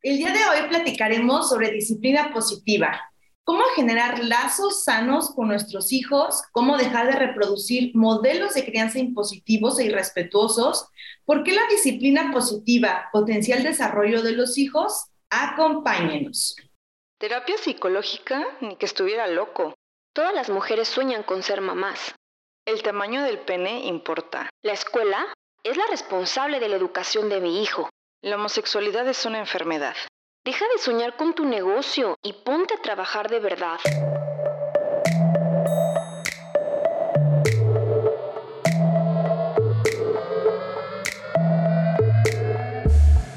El día de hoy platicaremos sobre disciplina positiva, cómo generar lazos sanos con nuestros hijos, cómo dejar de reproducir modelos de crianza impositivos e irrespetuosos, por qué la disciplina positiva potencia el desarrollo de los hijos. Acompáñenos. Terapia psicológica, ni que estuviera loco. Todas las mujeres sueñan con ser mamás. El tamaño del pene importa. La escuela es la responsable de la educación de mi hijo. La homosexualidad es una enfermedad. Deja de soñar con tu negocio y ponte a trabajar de verdad.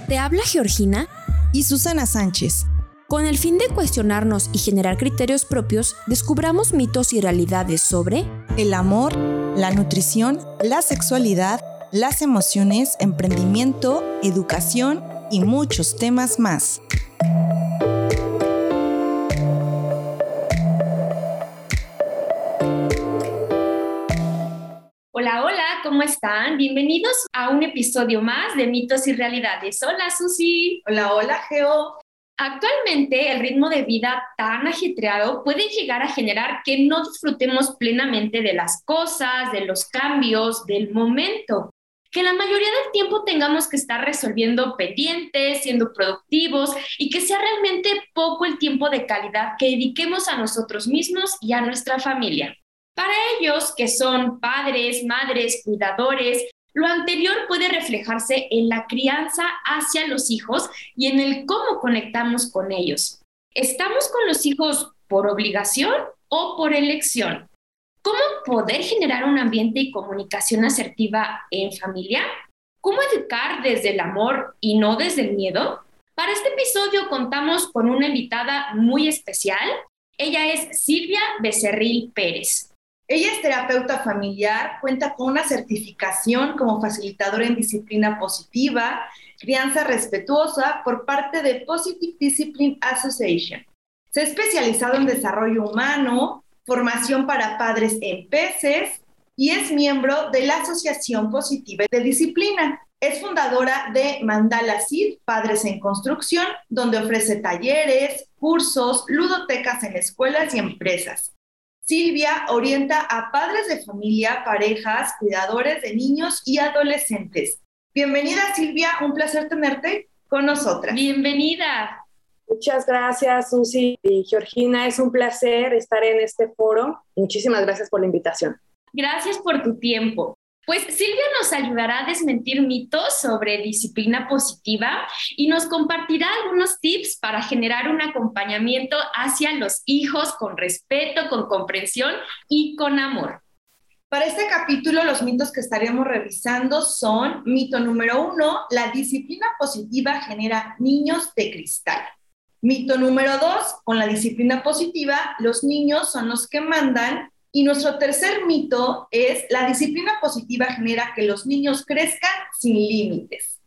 Te habla Georgina y Susana Sánchez. Con el fin de cuestionarnos y generar criterios propios, descubramos mitos y realidades sobre el amor, la nutrición, la sexualidad, las emociones, emprendimiento, educación y muchos temas más. Hola, hola, ¿cómo están? Bienvenidos a un episodio más de Mitos y Realidades. Hola, Susi. Hola, hola, Geo. Actualmente el ritmo de vida tan ajetreado puede llegar a generar que no disfrutemos plenamente de las cosas, de los cambios, del momento que la mayoría del tiempo tengamos que estar resolviendo pendientes, siendo productivos y que sea realmente poco el tiempo de calidad que dediquemos a nosotros mismos y a nuestra familia. Para ellos, que son padres, madres, cuidadores, lo anterior puede reflejarse en la crianza hacia los hijos y en el cómo conectamos con ellos. ¿Estamos con los hijos por obligación o por elección? ¿Cómo poder generar un ambiente y comunicación asertiva en familia? ¿Cómo educar desde el amor y no desde el miedo? Para este episodio contamos con una invitada muy especial. Ella es Silvia Becerril Pérez. Ella es terapeuta familiar, cuenta con una certificación como facilitadora en disciplina positiva, crianza respetuosa por parte de Positive Discipline Association. Se ha especializado en desarrollo humano, formación para padres en peces y es miembro de la Asociación Positiva de Disciplina. Es fundadora de Mandala Sid, Padres en Construcción, donde ofrece talleres, cursos, ludotecas en escuelas y empresas. Silvia orienta a padres de familia, parejas, cuidadores de niños y adolescentes. Bienvenida Silvia, un placer tenerte con nosotras. Bienvenida. Muchas gracias, Susi y Georgina. Es un placer estar en este foro. Muchísimas gracias por la invitación. Gracias por tu tiempo. Pues Silvia nos ayudará a desmentir mitos sobre disciplina positiva y nos compartirá algunos tips para generar un acompañamiento hacia los hijos con respeto, con comprensión y con amor. Para este capítulo, los mitos que estaremos revisando son mito número uno, la disciplina positiva genera niños de cristal. Mito número dos, con la disciplina positiva, los niños son los que mandan. Y nuestro tercer mito es, la disciplina positiva genera que los niños crezcan sin límites.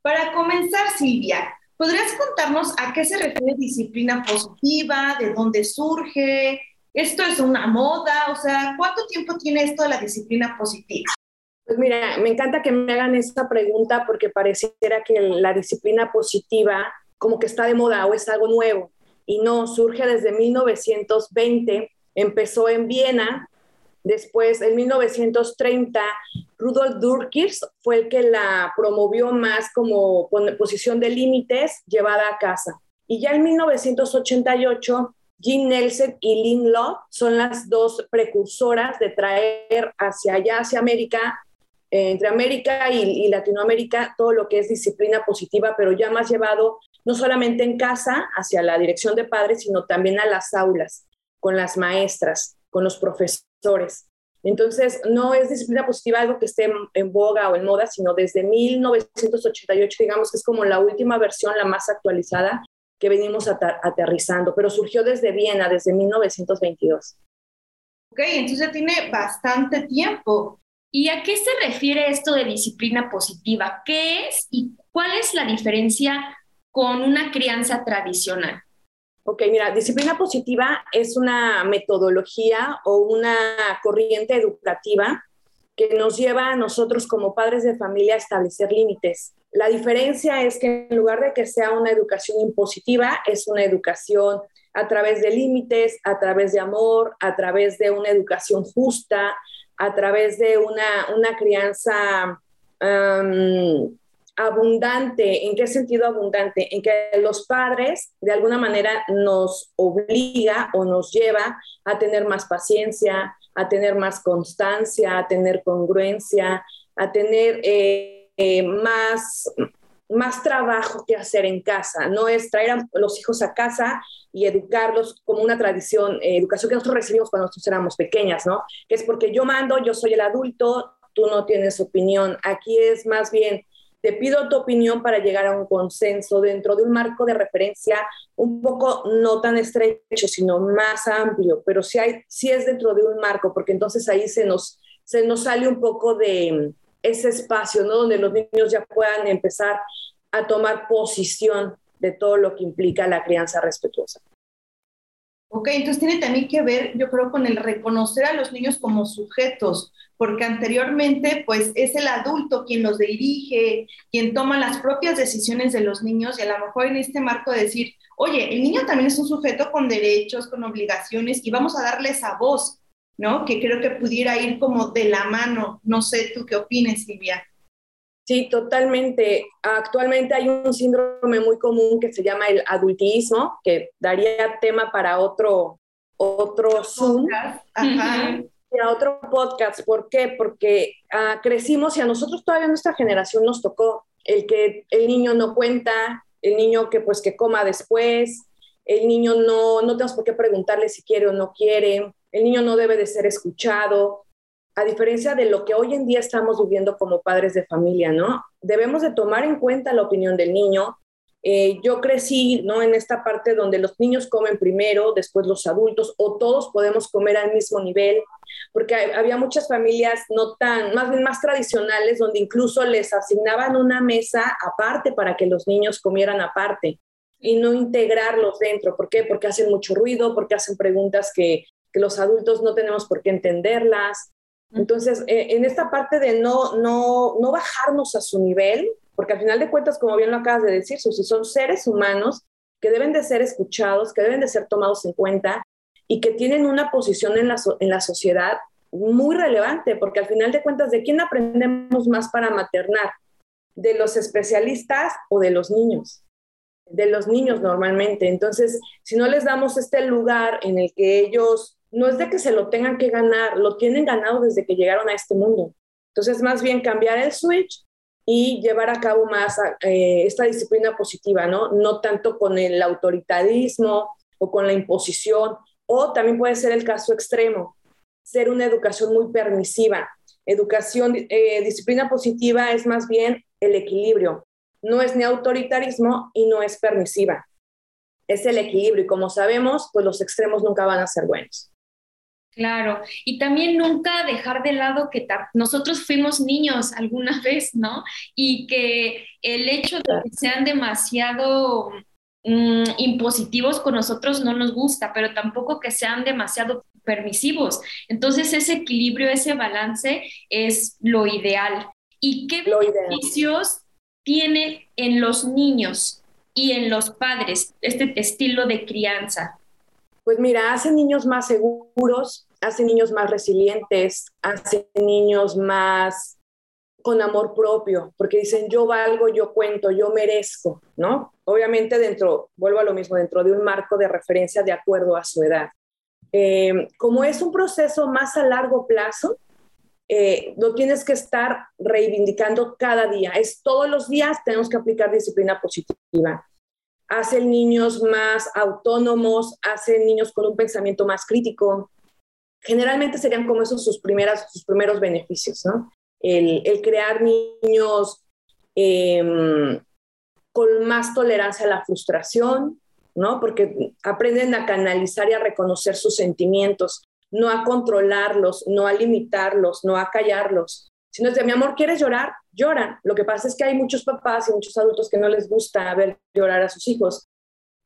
Para comenzar, Silvia, ¿podrías contarnos a qué se refiere disciplina positiva? ¿De dónde surge? ¿Esto es una moda? O sea, ¿cuánto tiempo tiene esto de la disciplina positiva? Pues mira, me encanta que me hagan esta pregunta porque pareciera que la disciplina positiva como que está de moda o es algo nuevo. Y no, surge desde 1920, empezó en Viena, después en 1930 Rudolf Durkheim fue el que la promovió más como posición de límites llevada a casa. Y ya en 1988 Jean Nelson y Lynn Law son las dos precursoras de traer hacia allá, hacia América, eh, entre América y, Latinoamérica, todo lo que es disciplina positiva, pero ya más llevado no solamente en casa, hacia la dirección de padres, sino también a las aulas, con las maestras, con los profesores. Entonces, no es disciplina positiva algo que esté en, boga o en moda, sino desde 1988, digamos que es como la última versión, la más actualizada, que venimos aterrizando, pero surgió desde Viena, desde 1922. Ok, entonces tiene bastante tiempo. ¿Y a qué se refiere esto de disciplina positiva? ¿Qué es y cuál es la diferencia con una crianza tradicional? Ok, mira, disciplina positiva es una metodología o una corriente educativa que nos lleva a nosotros como padres de familia a establecer límites La diferencia es que en lugar de que sea una educación impositiva, es una educación a través de límites, a través de amor, a través de una educación justa, a través de una, una crianza abundante. ¿En qué sentido abundante? En que los padres de alguna manera nos obliga o nos lleva a tener más paciencia, a tener más constancia, a tener congruencia, a tener eh, eh, más, más trabajo que hacer en casa. No es traer a los hijos a casa y educarlos como una tradición, eh, educación que nosotros recibimos cuando nosotros éramos pequeñas, ¿no? Que es porque yo mando, yo soy el adulto, tú no tienes opinión. Aquí es más bien, te pido tu opinión para llegar a un consenso dentro de un marco de referencia un poco no tan estrecho, sino más amplio, pero sí, hay, sí es dentro de un marco, porque entonces ahí se nos, se nos sale un poco de ese espacio, ¿no? Donde los niños ya puedan empezar a tomar posición de todo lo que implica la crianza respetuosa. Ok, entonces tiene también que ver, yo creo, con el reconocer a los niños como sujetos, porque anteriormente, pues, es el adulto quien los dirige, quien toma las propias decisiones de los niños y a lo mejor en este marco decir, oye, el niño también es un sujeto con derechos, con obligaciones y vamos a darle esa voz, ¿no? Que creo que pudiera ir como de la mano. No sé, ¿tú qué opinas, Silvia? Sí, totalmente. Actualmente hay un síndrome muy común que se llama el adultismo, que daría tema para otro, otro Zoom. Ajá. A otro podcast. ¿Por qué? Porque ah, crecimos y a nosotros todavía nuestra generación nos tocó el que el niño no cuenta, el niño que pues que coma después, el niño no, no tenemos por qué preguntarle si quiere o no quiere, el niño no debe de ser escuchado, a diferencia de lo que hoy en día estamos viviendo como padres de familia, ¿no? Debemos de tomar en cuenta la opinión del niño. Eh, yo crecí, ¿no? En esta parte donde los niños comen primero, después los adultos, o todos podemos comer al mismo nivel, porque había muchas familias no tan, más bien más tradicionales, donde incluso les asignaban una mesa aparte para que los niños comieran aparte y no integrarlos dentro. ¿Por qué? Porque hacen mucho ruido, porque hacen preguntas que, que los adultos no tenemos por qué entenderlas. Entonces, eh, en esta parte de no, no, no bajarnos a su nivel, porque al final de cuentas, como bien lo acabas de decir, si son seres humanos que deben de ser escuchados, que deben de ser tomados en cuenta y que tienen una posición en la, en la sociedad muy relevante, porque al final de cuentas, ¿de quién aprendemos más para maternar? ¿De los especialistas o de los niños? De los niños normalmente. Entonces, si no les damos este lugar en el que ellos no es de que se lo tengan que ganar, lo tienen ganado desde que llegaron a este mundo. Entonces, más bien cambiar el switch y llevar a cabo más eh, esta disciplina positiva, ¿no? No tanto con el autoritarismo o con la imposición, o también puede ser el caso extremo, ser una educación muy permisiva. Educación, eh, disciplina positiva es más bien el equilibrio, no es ni autoritarismo y no es permisiva. Es el equilibrio y como sabemos, pues los extremos nunca van a ser buenos. Claro, y también nunca dejar de lado que nosotros fuimos niños alguna vez, ¿no? Y que el hecho de que sean demasiado mm, impositivos con nosotros no nos gusta, pero tampoco que sean demasiado permisivos. Entonces ese equilibrio, ese balance es lo ideal. ¿Y qué beneficios tiene en los niños y en los padres este estilo de crianza? Pues mira, hace niños más seguros, hace niños más resilientes, hace niños más con amor propio, porque dicen yo valgo, yo cuento, yo merezco, ¿no? Obviamente dentro, vuelvo a lo mismo, dentro de un marco de referencia de acuerdo a su edad. Eh, como es un proceso más a largo plazo, eh, lo tienes que estar reivindicando cada día. Es todos los días tenemos que aplicar disciplina positiva. Hacen niños más autónomos, hacen niños con un pensamiento más crítico, generalmente serían como esos sus, primeras, sus primeros beneficios, ¿no? El, crear niños em, con más tolerancia a la frustración, ¿no? Porque aprenden a canalizar y a reconocer sus sentimientos, no a controlarlos, no a limitarlos, no a callarlos, sino es de mi amor, ¿quieres llorar? Lloran. Lo que pasa es que hay muchos papás y muchos adultos que no les gusta ver llorar a sus hijos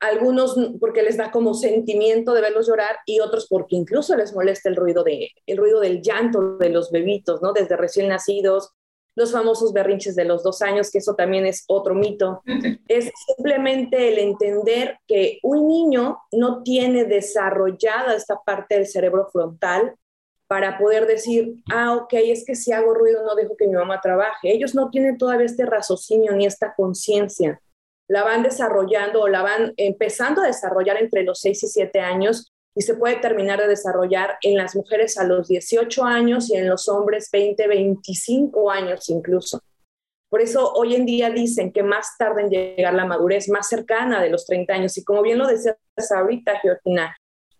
algunos porque les da como sentimiento de verlos llorar y otros porque incluso les molesta el ruido, de, el ruido del llanto de los bebitos, ¿no? Desde recién nacidos, los famosos berrinches de los dos años, que eso también es otro mito. Es simplemente el entender que un niño no tiene desarrollada esta parte del cerebro frontal para poder decir, ah, ok, es que si hago ruido no dejo que mi mamá trabaje. Ellos no tienen todavía este raciocinio ni esta conciencia. La van desarrollando o la van empezando a desarrollar entre los 6 y 7 años y se puede terminar de desarrollar en las mujeres a los 18 años y en los hombres 20, 25 años incluso. Por eso hoy en día dicen que más tarde en llegar la madurez, más cercana de los 30 años. Y como bien lo decías ahorita, Georgina,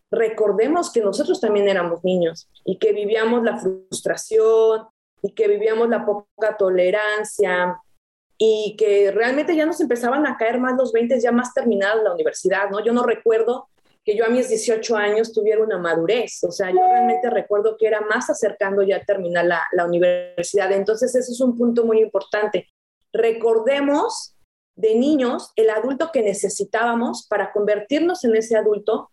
recordemos que nosotros también éramos niños y que vivíamos la frustración y que vivíamos la poca tolerancia y que realmente ya nos empezaban a caer más los 20 ya más terminada la universidad, ¿no? Yo no recuerdo que yo a mis 18 años tuviera una madurez. O sea, yo realmente recuerdo que era más acercando ya a terminar la, la universidad. Entonces, ese es un punto muy importante. Recordemos de niños el adulto que necesitábamos para convertirnos en ese adulto,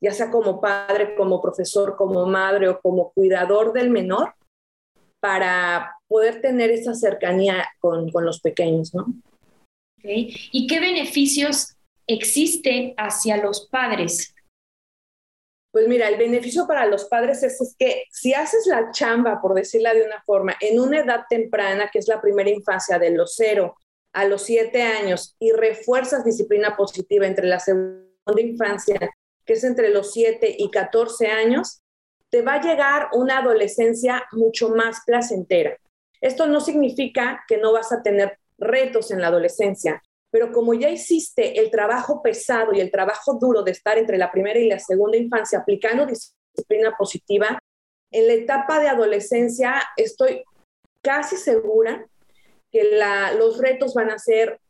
ya sea como padre, como profesor, como madre o como cuidador del menor, para poder tener esa cercanía con, con los pequeños, ¿no? Okay. ¿Y qué beneficios existe hacia los padres? Pues mira, el beneficio para los padres es, que si haces la chamba, por decirla de una forma, en una edad temprana, que es la primera infancia de los cero a los siete años, y refuerzas disciplina positiva entre la segunda infancia, que es entre los siete y 14 años, te va a llegar una adolescencia mucho más placentera. Esto no significa que no vas a tener retos en la adolescencia, pero como ya hiciste el trabajo pesado y el trabajo duro de estar entre la primera y la segunda infancia aplicando disciplina positiva, en la etapa de adolescencia estoy casi segura que los retos van a ser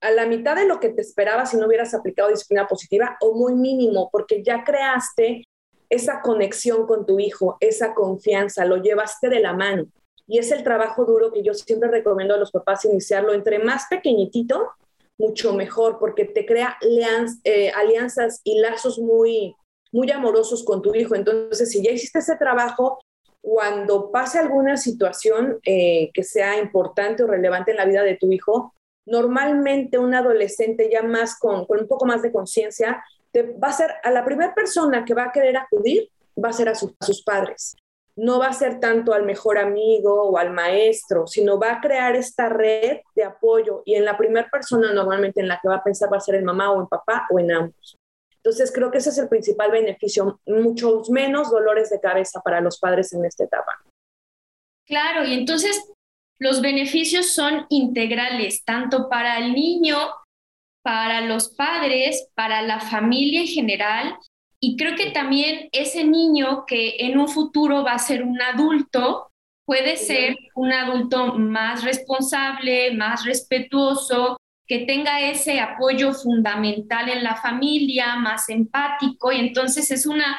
a la mitad de lo que te esperaba si no hubieras aplicado disciplina positiva o muy mínimo, porque ya creaste esa conexión con tu hijo, esa confianza, lo llevaste de la mano. Y es el trabajo duro que yo siempre recomiendo a los papás iniciarlo. Entre más pequeñitito, mucho mejor, porque te crea eh, alianzas y lazos muy, muy amorosos con tu hijo. Entonces, si ya hiciste ese trabajo, cuando pase alguna situación eh, que sea importante o relevante en la vida de tu hijo, normalmente un adolescente ya más con, con un poco más de conciencia, va a ser a la primera persona que va a querer acudir, va a ser a sus padres no va a ser tanto al mejor amigo o al maestro, sino va a crear esta red de apoyo y en la primera persona normalmente en la que va a pensar va a ser el mamá o el papá o en ambos. Entonces creo que ese es el principal beneficio, muchos menos dolores de cabeza para los padres en esta etapa. Claro, y entonces los beneficios son integrales, tanto para el niño, para los padres, para la familia en general y creo que también ese niño que en un futuro va a ser un adulto, puede ser un adulto más responsable, más respetuoso, que tenga ese apoyo fundamental en la familia, más empático, y entonces es una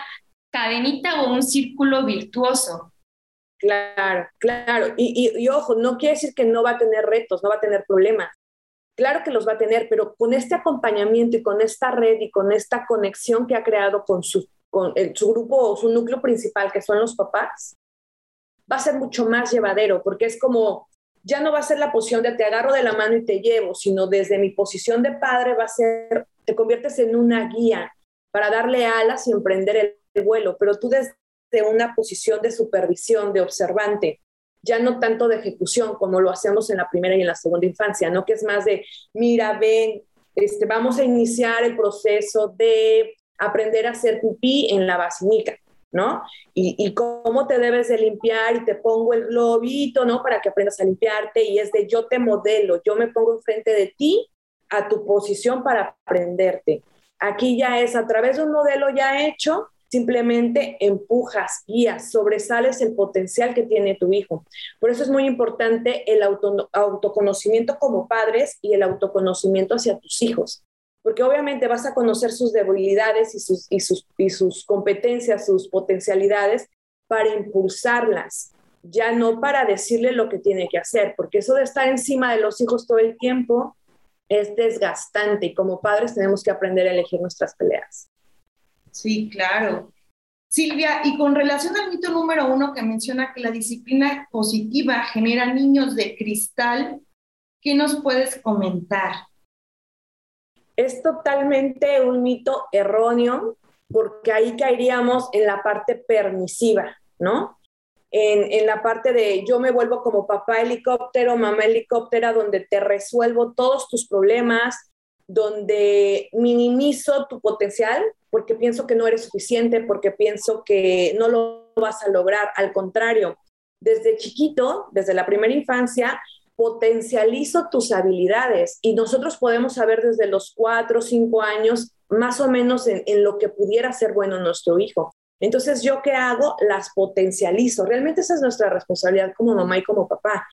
cadenita o un círculo virtuoso. Claro, claro. Y, y, ojo, no quiere decir que no va a tener retos, no va a tener problemas. Claro que los va a tener, pero con este acompañamiento y con esta red y con esta conexión que ha creado con su, con su grupo o su núcleo principal, que son los papás, va a ser mucho más llevadero, porque es como, ya no va a ser la posición de te agarro de la mano y te llevo, sino desde mi posición de padre va a ser, te conviertes en una guía para darle alas y emprender el vuelo, pero tú desde una posición de supervisión, de observante, ya no tanto de ejecución como lo hacemos en la primera y en la segunda infancia, ¿no? Que es más de, mira, ven, este, vamos a iniciar el proceso de aprender a hacer pipí en la basílica, ¿no? Y, y, cómo te debes de limpiar y te pongo el globito, ¿no? Para que aprendas a limpiarte y es de yo te modelo, yo me pongo enfrente de ti a tu posición para aprenderte. Aquí ya es a través de un modelo ya hecho, simplemente empujas, guías, sobresales el potencial que tiene tu hijo. Por eso es muy importante el autoconocimiento como padres y el autoconocimiento hacia tus hijos, porque obviamente vas a conocer sus debilidades y sus, y sus, y sus competencias, sus potencialidades para impulsarlas, ya no para decirle lo que tiene que hacer, porque eso de estar encima de los hijos todo el tiempo es desgastante y como padres tenemos que aprender a elegir nuestras peleas. Sí, claro. Silvia, y con relación al mito número uno que menciona que la disciplina positiva genera niños de cristal, ¿qué nos puedes comentar? Es totalmente un mito erróneo porque ahí caeríamos en la parte permisiva, ¿no? En, en, la parte de yo me vuelvo como papá helicóptero, mamá helicóptera, donde te resuelvo todos tus problemas, donde minimizo tu potencial porque pienso que no eres suficiente, porque pienso que no lo vas a lograr. Al contrario, desde chiquito, desde la primera infancia, potencializo tus habilidades y nosotros podemos saber desde los cuatro o cinco años más o menos en, en, lo que pudiera ser bueno nuestro hijo. Entonces, ¿yo qué hago? Las potencializo. Realmente esa es nuestra responsabilidad como mamá y como papá.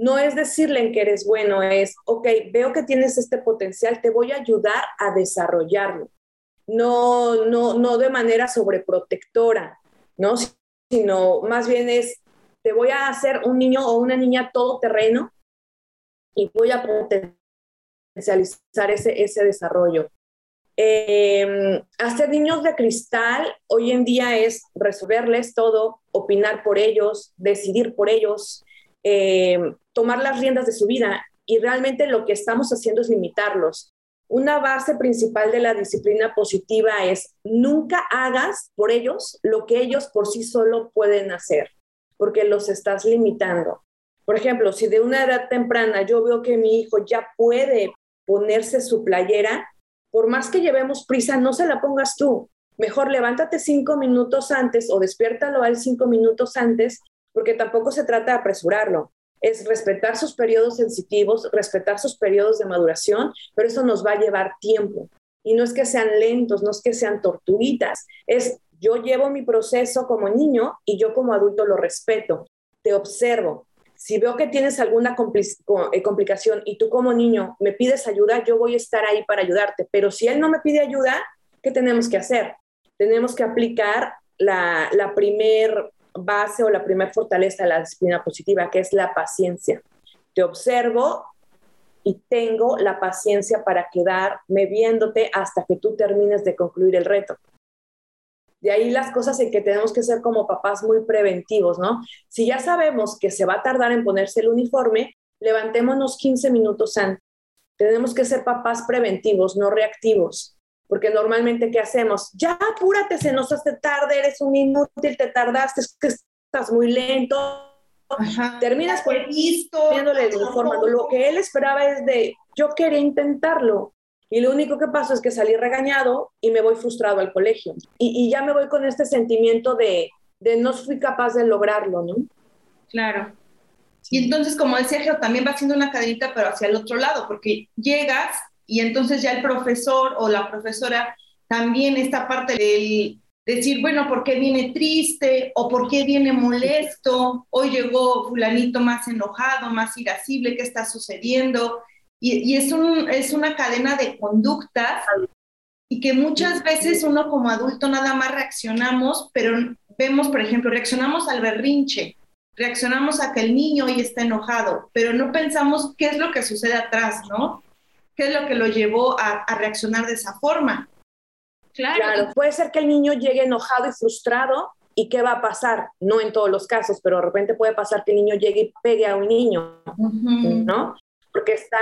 No es decirle que eres bueno, es, ok, veo que tienes este potencial, te voy a ayudar a desarrollarlo no, no, no de manera sobreprotectora, ¿no? Sino más bien es, te voy a hacer un niño o una niña todoterreno y voy a potencializar ese, ese desarrollo. Eh, hacer niños de cristal hoy en día es resolverles todo, opinar por ellos, decidir por ellos, eh, tomar las riendas de su vida y realmente lo que estamos haciendo es limitarlos. Una base principal de la disciplina positiva es nunca hagas por ellos lo que ellos por sí solo pueden hacer, porque los estás limitando. Por ejemplo, si de una edad temprana yo veo que mi hijo ya puede ponerse su playera, por más que llevemos prisa, no se la pongas tú. Mejor levántate cinco minutos antes o despiértalo al cinco minutos antes, porque tampoco se trata de apresurarlo es respetar sus periodos sensitivos, respetar sus periodos de maduración, pero eso nos va a llevar tiempo. Y no es que sean lentos, no es que sean tortuguitas, es yo llevo mi proceso como niño y yo como adulto lo respeto, te observo. Si veo que tienes alguna eh, complicación y tú como niño me pides ayuda, yo voy a estar ahí para ayudarte. Pero si él no me pide ayuda, ¿qué tenemos que hacer? Tenemos que aplicar la, la primer base o la primera fortaleza de la disciplina positiva, que es la paciencia. Te observo y tengo la paciencia para quedarme viéndote hasta que tú termines de concluir el reto. De ahí las cosas en que tenemos que ser como papás muy preventivos, ¿no? Si ya sabemos que se va a tardar en ponerse el uniforme, levantémonos 15 minutos antes. Tenemos que ser papás preventivos, no reactivos porque normalmente ¿qué hacemos? Ya apúrate, se nos hace tarde, eres un inútil, te tardaste, es que estás muy lento. Terminas por viéndole uniforme. Lo que él esperaba es de, yo quería intentarlo. Y lo único que pasó es que salí regañado y me voy frustrado al colegio. Y, y ya me voy con este sentimiento de, de no fui capaz de lograrlo, ¿no? Claro. Y entonces, como decía Geo, también va haciendo una cadenita, pero hacia el otro lado, porque llegas y entonces ya el profesor o la profesora también esta parte del decir, bueno, ¿por qué viene triste? ¿O por qué viene molesto? Hoy llegó fulanito más enojado, más irascible, ¿qué está sucediendo? Y, es, un, es una cadena de conductas y que muchas veces uno como adulto nada más reaccionamos, pero vemos, por ejemplo, reaccionamos al berrinche, reaccionamos a que el niño hoy está enojado, pero no pensamos qué es lo que sucede atrás, ¿no? Qué es lo que lo llevó a, reaccionar de esa forma. Claro. puede ser que el niño llegue enojado y frustrado ¿Y qué va a pasar? No en todos los casos, pero de repente puede pasar que el niño llegue y pegue a un niño, ¿no? Porque está,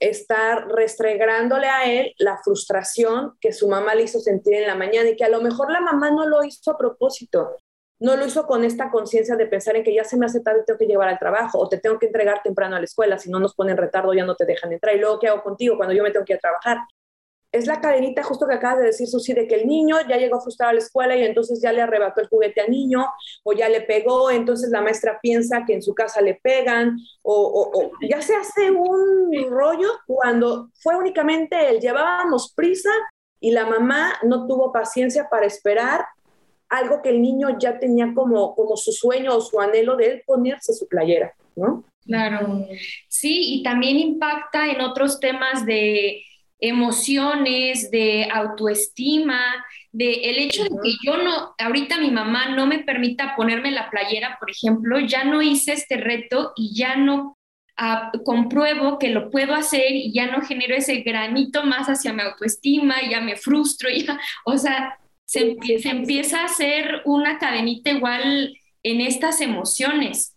está restregándole a él la frustración que su mamá le hizo sentir en la mañana y que a lo mejor la mamá no lo hizo a propósito no lo hizo con esta conciencia de pensar en que ya se me hace tarde tengo que llevar al trabajo o te tengo que entregar temprano a la escuela, si no nos ponen retardo ya no te dejan entrar y luego qué hago contigo cuando yo me tengo que ir a trabajar. Es la cadenita justo que acabas de decir, Susi, de que el niño ya llegó frustrado a la escuela y entonces ya le arrebató el juguete al niño o ya le pegó, entonces la maestra piensa que en su casa le pegan o ya se hace un rollo cuando fue únicamente él, llevábamos prisa y la mamá no tuvo paciencia para esperar algo que el niño ya tenía como, como su sueño o su anhelo de él ponerse su playera, ¿no? Claro, sí, y también impacta en otros temas de emociones, de autoestima, de el hecho de que yo no, ahorita mi mamá no me permita ponerme la playera, por ejemplo, ya no hice este reto y ya no ah, compruebo que lo puedo hacer y ya no genero ese granito más hacia mi autoestima, ya me frustro, ya, o sea, se, empieza a hacer una cadenita igual en estas emociones.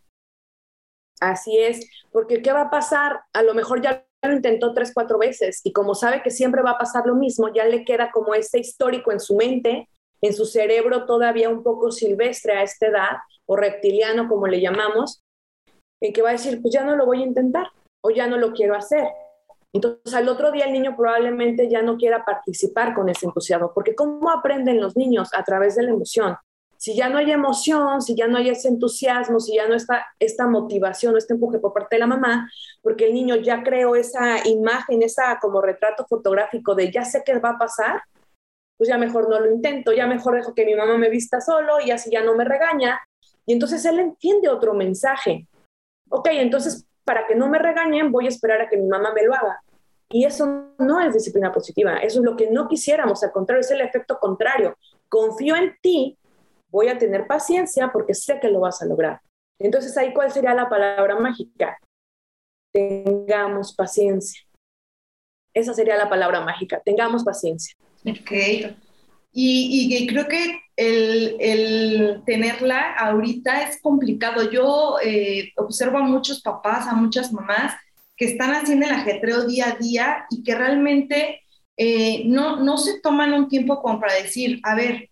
Así es, porque ¿qué va a pasar? A lo mejor ya lo intentó tres, cuatro veces y como sabe que siempre va a pasar lo mismo, ya le queda como este histórico en su mente, en su cerebro todavía un poco silvestre a esta edad, o reptiliano como le llamamos, en que va a decir, pues ya no lo voy a intentar o ya no lo quiero hacer. Entonces al otro día el niño probablemente ya no quiera participar con ese entusiasmo, porque ¿cómo aprenden los niños? A través de la emoción. Si ya no hay emoción, si ya no hay ese entusiasmo, si ya no está esta motivación, este empuje por parte de la mamá, porque el niño ya creó esa imagen, esa como retrato fotográfico de ya sé qué va a pasar, pues ya mejor no lo intento, ya mejor dejo que mi mamá me vista solo y así ya no me regaña. Y entonces él entiende otro mensaje. Ok, entonces para que no me regañen voy a esperar a que mi mamá me lo haga. Y eso no es disciplina positiva, eso es lo que no quisiéramos, al contrario, es el efecto contrario. Confío en ti, voy a tener paciencia porque sé que lo vas a lograr. Entonces ahí, ¿cuál sería la palabra mágica? Tengamos paciencia. Esa sería la palabra mágica, tengamos paciencia. Ok. Y, creo que el, el, tenerla ahorita es complicado. Yo eh, observo a muchos papás, a muchas mamás que están haciendo el ajetreo día a día y que realmente eh, no, no se toman un tiempo para decir, a ver,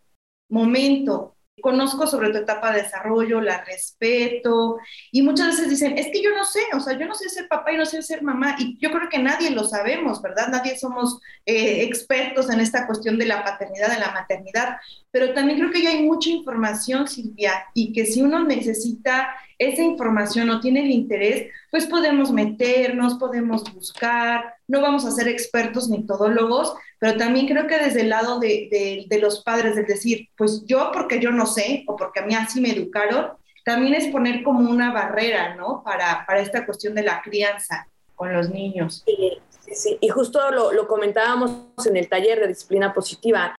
momento, conozco sobre tu etapa de desarrollo, la respeto, y muchas veces dicen, es que yo no sé, o sea, yo no sé ser papá y no sé ser mamá, y yo creo que nadie lo sabemos, ¿verdad? Nadie somos eh, expertos en esta cuestión de la paternidad, de la maternidad, pero también creo que ya hay mucha información, Silvia, y que si uno necesita esa información o tiene el interés, pues podemos meternos, podemos buscar, no vamos a ser expertos ni todólogos, pero también creo que desde el lado de, los padres, es decir, pues yo porque yo no sé o porque a mí así me educaron, también es poner como una barrera, ¿no? Para, para esta cuestión de la crianza con los niños. Sí, sí, y justo lo comentábamos en el taller de disciplina positiva,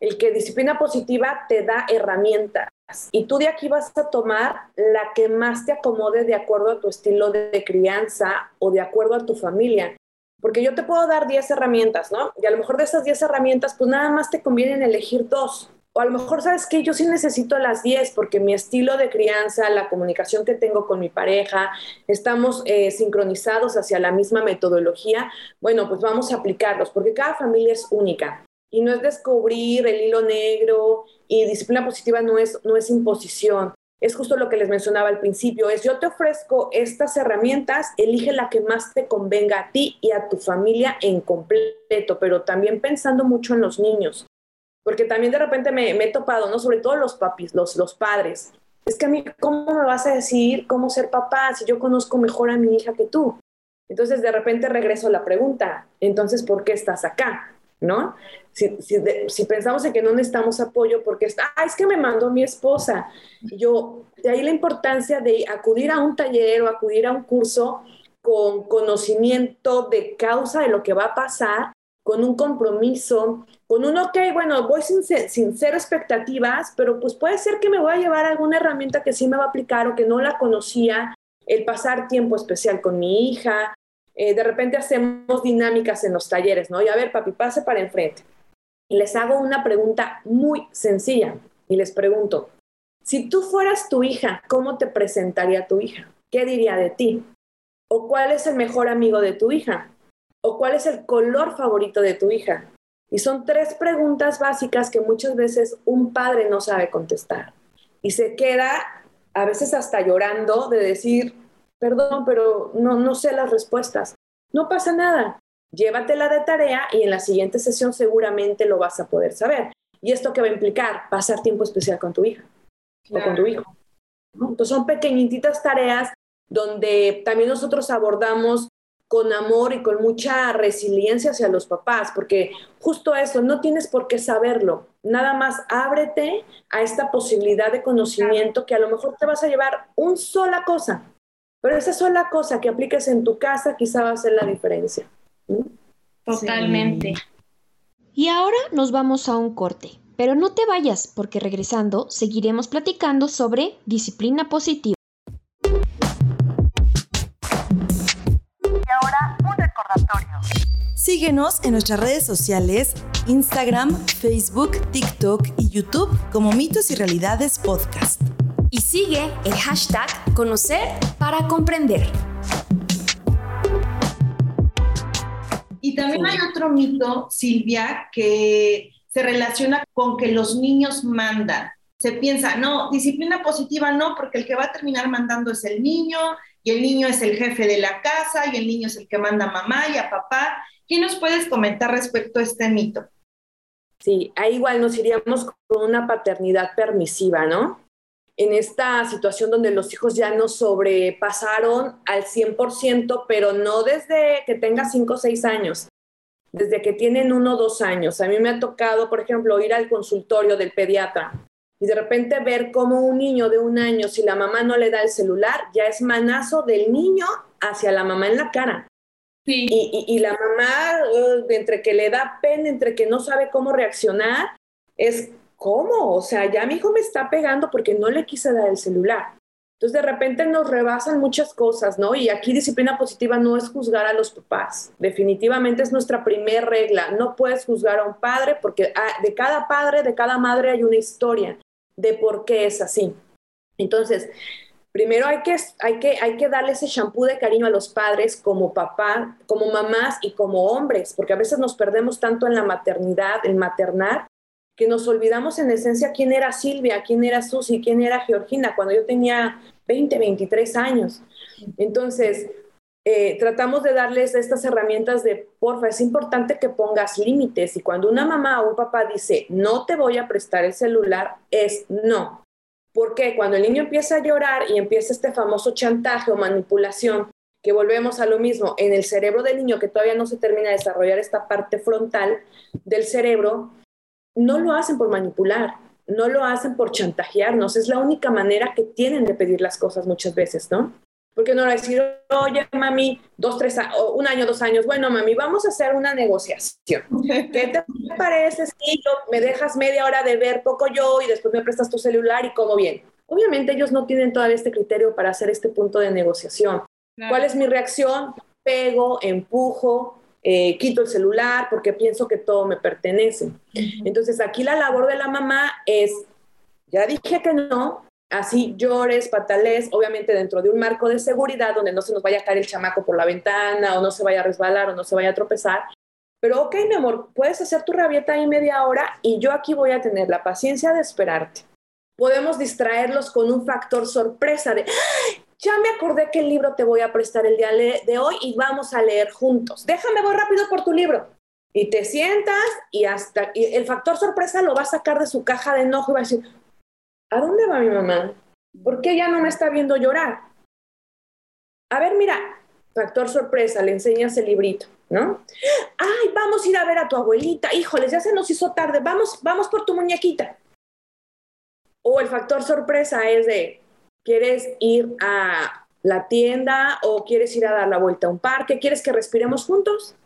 el que disciplina positiva te da herramientas y tú de aquí vas a tomar la que más te acomode de acuerdo a tu estilo de, crianza o de acuerdo a tu familia. Porque yo te puedo dar 10 herramientas, ¿no? Y a lo mejor de esas 10 herramientas, pues nada más te conviene elegir dos. O a lo mejor, ¿sabes qué? Yo sí necesito las 10 porque mi estilo de crianza, la comunicación que tengo con mi pareja, estamos eh, sincronizados hacia la misma metodología. Bueno, pues vamos a aplicarlos porque cada familia es única y no es descubrir el hilo negro y disciplina positiva no es, no es imposición. Es justo lo que les mencionaba al principio, es yo te ofrezco estas herramientas, elige la que más te convenga a ti y a tu familia en completo, pero también pensando mucho en los niños, porque también de repente me, he topado, ¿no? Sobre todo los papis, los, los padres. Es que a mí, ¿cómo me vas a decir cómo ser papá si yo conozco mejor a mi hija que tú? Entonces de repente regreso a la pregunta, entonces, ¿por qué estás acá? ¿No? Si, si, pensamos en que no necesitamos apoyo porque está, ah, es que me mandó mi esposa. Yo, de ahí la importancia de acudir a un taller o acudir a un curso con conocimiento de causa de lo que va a pasar, con un compromiso, con un, ok, bueno, voy sin, sin cero expectativas, pero pues puede ser que me voy a llevar alguna herramienta que sí me va a aplicar o que no la conocía, el pasar tiempo especial con mi hija, eh, de repente hacemos dinámicas en los talleres, ¿no? Y a ver, papi, pase para enfrente. Y les hago una pregunta muy sencilla y les pregunto, si tú fueras tu hija, ¿cómo te presentaría tu hija? ¿Qué diría de ti? ¿O cuál es el mejor amigo de tu hija? ¿O cuál es el color favorito de tu hija? Y son tres preguntas básicas que muchas veces un padre no sabe contestar. Y se queda a veces hasta llorando de decir, perdón, pero no, no sé las respuestas. No pasa nada. Llévatela de tarea y en la siguiente sesión seguramente lo vas a poder saber. ¿Y esto qué va a implicar? Pasar tiempo especial con tu hija o con tu hijo. Entonces son pequeñitas tareas donde también nosotros abordamos con amor y con mucha resiliencia hacia los papás, porque justo eso, no tienes por qué saberlo, nada más ábrete a esta posibilidad de conocimiento que a lo mejor te vas a llevar un sola cosa, pero esa sola cosa que apliques en tu casa quizá va a hacer la diferencia. Totalmente. Y ahora nos vamos a un corte. Pero no te vayas, porque regresando seguiremos platicando sobre disciplina positiva. Y ahora un recordatorio. Síguenos en nuestras redes sociales, Instagram, Facebook, TikTok y YouTube como Mitos y Realidades Podcast. Y sigue el hashtag Conocer para Comprender. Y también hay otro mito, Silvia, que se relaciona con que los niños mandan. Se piensa, no, disciplina positiva no, porque el que va a terminar mandando es el niño, y el niño es el jefe de la casa, y el niño es el que manda a mamá y a papá. ¿Qué nos puedes comentar respecto a este mito? Sí, ahí igual nos iríamos con una paternidad permisiva, ¿no? En esta situación donde los hijos ya nos sobrepasaron al 100%, pero no desde que tenga 5 o 6 años, desde que tienen uno o dos años. A mí me ha tocado, por ejemplo, ir al consultorio del pediatra y de repente ver cómo un niño de un año, si la mamá no le da el celular, ya es manazo del niño hacia la mamá en la cara. Sí. Y, la mamá, uh, entre que le da pena, entre que no sabe cómo reaccionar, es ¿cómo? O sea, ya mi hijo me está pegando porque no le quise dar el celular. Entonces, de repente nos rebasan muchas cosas, ¿no? Y aquí disciplina positiva no es juzgar a los papás. Definitivamente es nuestra primera regla. No puedes juzgar a un padre porque ah, de cada padre, de cada madre hay una historia de por qué es así. Entonces, primero hay que, hay que, hay que darle ese shampoo de cariño a los padres como papá, como mamás y como hombres, porque a veces nos perdemos tanto en la maternidad, en maternar, que nos olvidamos en esencia quién era Silvia, quién era Susi, quién era Georgina, cuando yo tenía 20, 23 años. Entonces, eh, tratamos de darles estas herramientas de, porfa, es importante que pongas límites y cuando una mamá o un papá dice, no te voy a prestar el celular, es no. Porque cuando el niño empieza a llorar y empieza este famoso chantaje o manipulación, que volvemos a lo mismo, en el cerebro del niño que todavía no se termina de desarrollar esta parte frontal del cerebro, no lo hacen por manipular, no lo hacen por chantajearnos, es la única manera que tienen de pedir las cosas muchas veces, ¿no? Porque no le decir, oye, mami, dos, tres, o un año, dos años, bueno, mami, vamos a hacer una negociación. ¿Qué te parece si yo me dejas media hora de ver poco yo y después me prestas tu celular y como bien? Obviamente ellos no tienen todavía este criterio para hacer este punto de negociación. ¿Cuál es mi reacción? Pego, empujo, eh, quito el celular porque pienso que todo me pertenece. Entonces aquí la labor de la mamá es, ya dije que no, así llores, patales, obviamente dentro de un marco de seguridad donde no se nos vaya a caer el chamaco por la ventana o no se vaya a resbalar o no se vaya a tropezar. Pero ok, mi amor, puedes hacer tu rabieta ahí media hora y yo aquí voy a tener la paciencia de esperarte. Podemos distraerlos con un factor sorpresa de, ya me acordé que el libro te voy a prestar el día de hoy y vamos a leer juntos. Déjame, voy rápido por tu libro. Y te sientas y hasta el factor sorpresa lo va a sacar de su caja de enojo y va a decir, ¿a dónde va mi mamá? ¿Por qué ya no me está viendo llorar? A ver, mira, factor sorpresa, le enseñas el librito, ¿no? Ay, vamos a ir a ver a tu abuelita. Híjoles, ya se nos hizo tarde. Vamos, vamos por tu muñequita. O el factor sorpresa es de, ¿quieres ir a la tienda o quieres ir a dar la vuelta a un parque? ¿Quieres que respiremos juntos?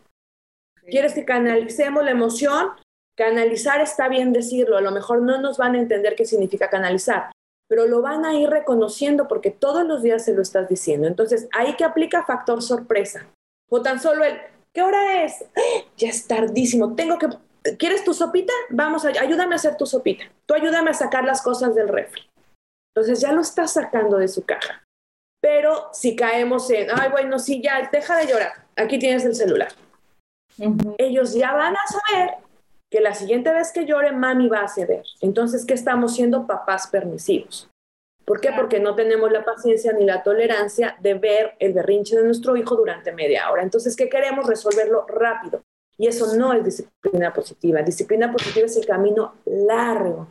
¿Quieres que canalicemos la emoción? Canalizar está bien decirlo, a lo mejor no nos van a entender qué significa canalizar, pero lo van a ir reconociendo porque todos los días se lo estás diciendo. Entonces, ahí que aplica factor sorpresa. O tan solo el, ¿qué hora es? Ya es tardísimo, tengo que... ¿Quieres tu sopita? Vamos, ayúdame a hacer tu sopita. Tú ayúdame a sacar las cosas del refri. Entonces ya lo estás sacando de su caja. Pero si caemos en, ay, bueno, sí, ya, deja de llorar, aquí tienes el celular. Ellos ya van a saber que la siguiente vez que llore, mami va a ceder. Entonces, ¿qué estamos siendo papás permisivos? ¿Por qué? Porque no tenemos la paciencia ni la tolerancia de ver el berrinche de nuestro hijo durante media hora. Entonces, ¿qué queremos? Resolverlo rápido. Y eso no es disciplina positiva. Disciplina positiva es el camino largo,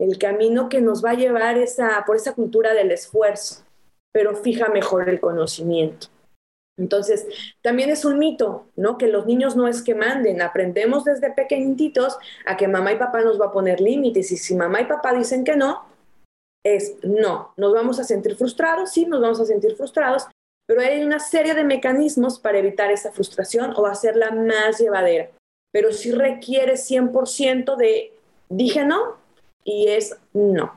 el camino que nos va a llevar esa, por esa cultura del esfuerzo, pero fija mejor el conocimiento. Entonces, también es un mito, ¿no? Que los niños no es que manden, aprendemos desde pequeñitos a que mamá y papá nos va a poner límites y si mamá y papá dicen que no, es no, nos vamos a sentir frustrados, sí, nos vamos a sentir frustrados, pero hay una serie de mecanismos para evitar esa frustración o hacerla más llevadera, pero sí requiere 100% de dije no y es no.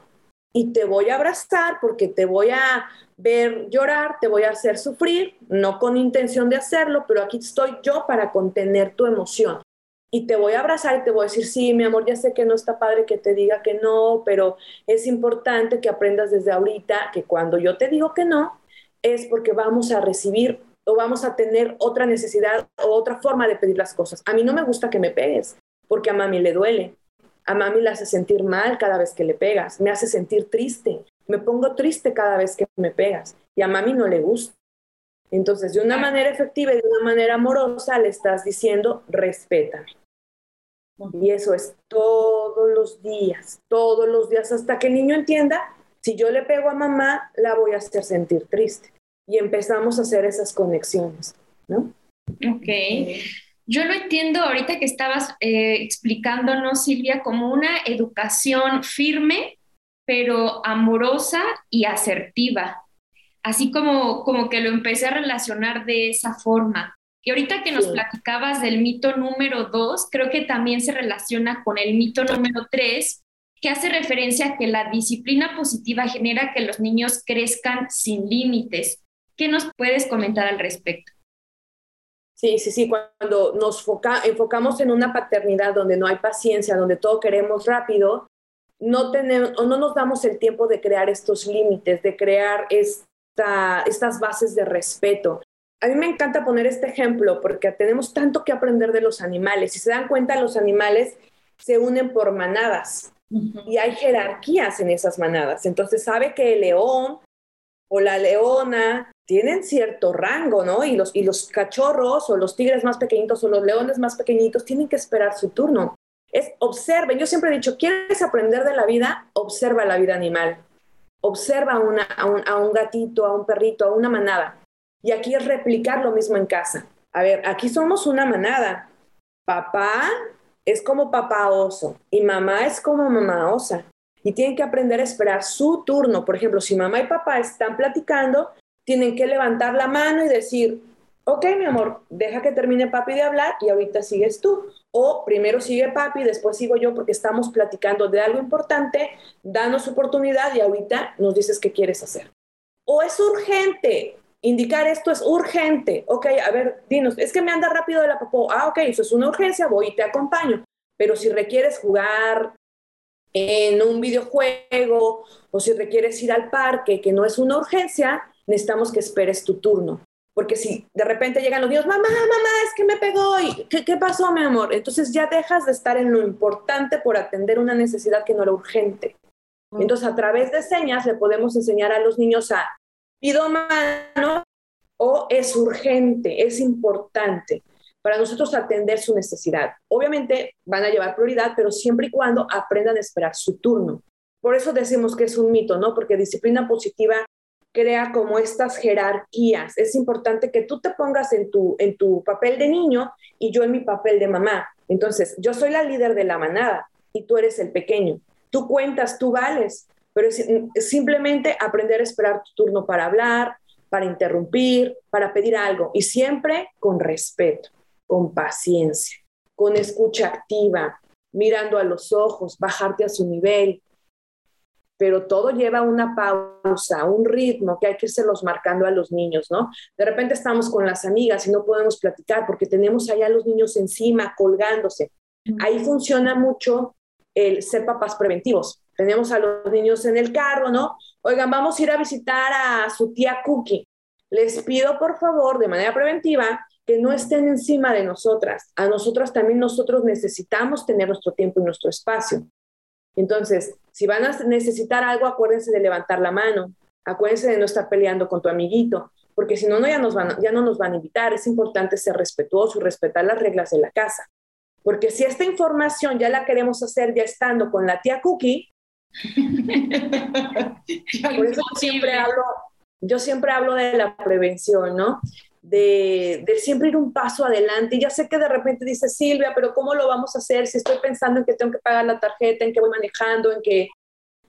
Y te voy a abrazar porque te voy a ver llorar, te voy a hacer sufrir, no con intención de hacerlo, pero aquí estoy yo para contener tu emoción. Y te voy a abrazar y te voy a decir, sí, mi amor, ya sé que no está padre que te diga que no, pero es importante que aprendas desde ahorita que cuando yo te digo que no, es porque vamos a recibir o vamos a tener otra necesidad o otra forma de pedir las cosas. A mí no me gusta que me pegues, porque a mami le duele. A mami le hace sentir mal cada vez que le pegas, me hace sentir triste. Me pongo triste cada vez que me pegas y a mami no le gusta. Entonces, de una manera efectiva y de una manera amorosa le estás diciendo, respétame. Y eso es todos los días, todos los días, hasta que el niño entienda, si yo le pego a mamá, la voy a hacer sentir triste. Y empezamos a hacer esas conexiones, ¿no? Ok. Yo lo entiendo ahorita que estabas eh, explicándonos, Silvia, como una educación firme pero amorosa y asertiva. Así como, como que lo empecé a relacionar de esa forma. Y ahorita que nos platicabas del mito número dos, creo que también se relaciona con el mito número tres, que hace referencia a que la disciplina positiva genera que los niños crezcan sin límites. ¿Qué nos puedes comentar al respecto? Sí, sí, sí, cuando nos enfocamos en una paternidad donde no hay paciencia, donde todo queremos rápido, no, tenemos, no nos damos el tiempo de crear estos límites, de crear esta, estas bases de respeto. A mí me encanta poner este ejemplo porque tenemos tanto que aprender de los animales. Si se dan cuenta, los animales se unen por manadas y hay jerarquías en esas manadas. Entonces sabe que el león o la leona tienen cierto rango, ¿no? Y los, y los cachorros o los tigres más pequeñitos o los leones más pequeñitos tienen que esperar su turno es observen. Yo siempre he dicho, ¿quieres aprender de la vida? Observa la vida animal. Observa a, un, a un gatito, a un perrito, a una manada. Y aquí es replicar lo mismo en casa. A ver, aquí somos una manada. Papá es como papá oso y mamá es como mamá osa. Y tienen que aprender a esperar su turno. Por ejemplo, si mamá y papá están platicando, tienen que levantar la mano y decir, ok, mi amor, deja que termine papi de hablar y ahorita sigues tú. O primero sigue papi, después sigo yo porque estamos platicando de algo importante, danos oportunidad y ahorita nos dices qué quieres hacer. O es urgente, indicar esto es urgente. Ok, a ver, dinos, es que me anda rápido de la popó. Ah, ok, eso es una urgencia, voy y te acompaño. Pero si requieres jugar en un videojuego o si requieres ir al parque, que no es una urgencia, necesitamos que esperes tu turno. Porque si de repente llegan los niños, mamá, mamá, es que me pegó, y ¿qué, ¿qué, pasó, mi amor? Entonces ya dejas de estar en lo importante por atender una necesidad que no era urgente. Entonces, a través de señas le podemos enseñar a los niños a pido mano o es urgente, es importante para nosotros atender su necesidad. Obviamente van a llevar prioridad, pero siempre y cuando aprendan a esperar su turno. Por eso decimos que es un mito, ¿no? Porque disciplina positiva crea como estas jerarquías. Es importante que tú te pongas en tu, en tu papel de niño y yo en mi papel de mamá. Entonces, yo soy la líder de la manada y tú eres el pequeño. Tú cuentas, tú vales, pero simplemente aprender a esperar tu turno para hablar, para interrumpir, para pedir algo y siempre con respeto, con paciencia, con escucha activa, mirando a los ojos, bajarte a su nivel, pero todo lleva una pausa, un ritmo que hay que irse los marcando a los niños, ¿no? De repente estamos con las amigas y no podemos platicar porque tenemos allá a los niños encima colgándose. Ahí funciona mucho el ser papás preventivos. Tenemos a los niños en el carro, ¿no? Oigan, vamos a ir a visitar a su tía Cookie. Les pido, por favor, de manera preventiva, que no estén encima de nosotras. A nosotras también nosotros necesitamos tener nuestro tiempo y nuestro espacio. Entonces, si van a necesitar algo, acuérdense de levantar la mano, acuérdense de no estar peleando con tu amiguito, porque si no, no ya, nos van, ya no nos van a invitar. Es importante ser respetuoso y respetar las reglas de la casa. Porque si esta información ya la queremos hacer ya estando con la tía Cookie, por eso siempre hablo, yo siempre hablo de la prevención, ¿no? De, siempre ir un paso adelante. Y ya sé que de repente dice Silvia, pero ¿cómo lo vamos a hacer si estoy pensando en que tengo que pagar la tarjeta, en que voy manejando, en que,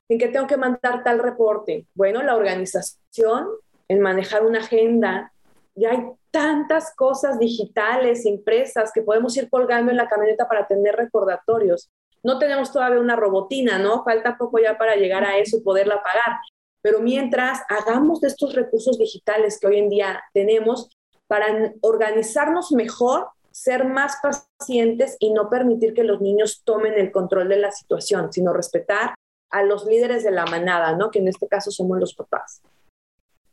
en que tengo que mandar tal reporte? Bueno, la organización, en manejar una agenda, ya hay tantas cosas digitales, impresas, que podemos ir colgando en la camioneta para tener recordatorios. No tenemos todavía una robotina, ¿no? Falta poco ya para llegar a eso y poderla pagar. Pero mientras hagamos de estos recursos digitales que hoy en día tenemos para organizarnos mejor, ser más pacientes y no permitir que los niños tomen el control de la situación, sino respetar a los líderes de la manada, ¿no? Que en este caso somos los papás.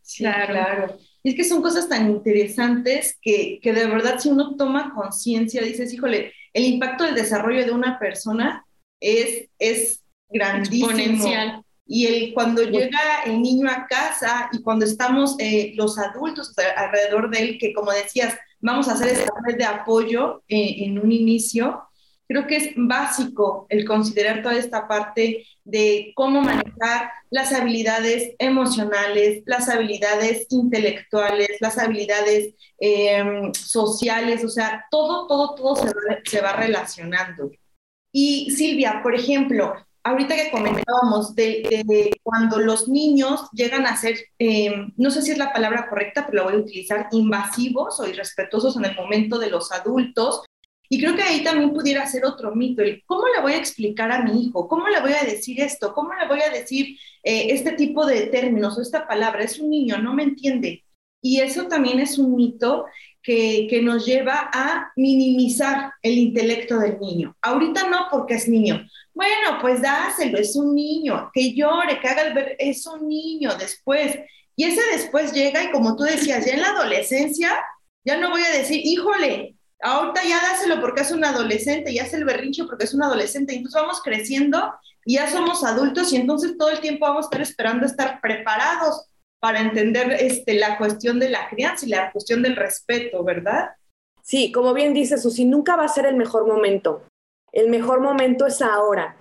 Sí, claro. Y es que son cosas tan interesantes que, que de verdad si uno toma conciencia, dices, híjole, el impacto del desarrollo de una persona es, es grandísimo. Exponencial. Y el, cuando llega el niño a casa y cuando estamos eh, los adultos alrededor de él, que como decías, vamos a hacer esta red de apoyo eh, en un inicio, creo que es básico el considerar toda esta parte de cómo manejar las habilidades emocionales, las habilidades intelectuales, las habilidades em, sociales, o sea, todo, todo, todo se se va relacionando. Y Silvia, por ejemplo, ahorita que comentábamos de, cuando los niños llegan a ser, em, no sé si es la palabra correcta, pero la voy a utilizar, invasivos o irrespetuosos en el momento de los adultos. Y creo que ahí también pudiera ser otro mito, el cómo le voy a explicar a mi hijo, cómo le voy a decir esto, cómo le voy a decir eh, este tipo de términos o esta palabra. Es un niño, no me entiende. Y eso también es un mito que, que, nos lleva a minimizar el intelecto del niño. Ahorita no porque es niño, bueno, pues dáselo, es un niño, que llore, que haga el ver, es un niño después. Y ese después llega y como tú decías, ya en la adolescencia, ya no voy a decir, híjole, ahorita ya dáselo porque es un adolescente, ya hace el berrincho porque es un adolescente. Entonces vamos creciendo y ya somos adultos y entonces todo el tiempo vamos a estar esperando estar preparados para entender este, la cuestión de la crianza y la cuestión del respeto, ¿verdad? Sí, como bien dice Susi, nunca va a ser el mejor momento. El mejor momento es ahora.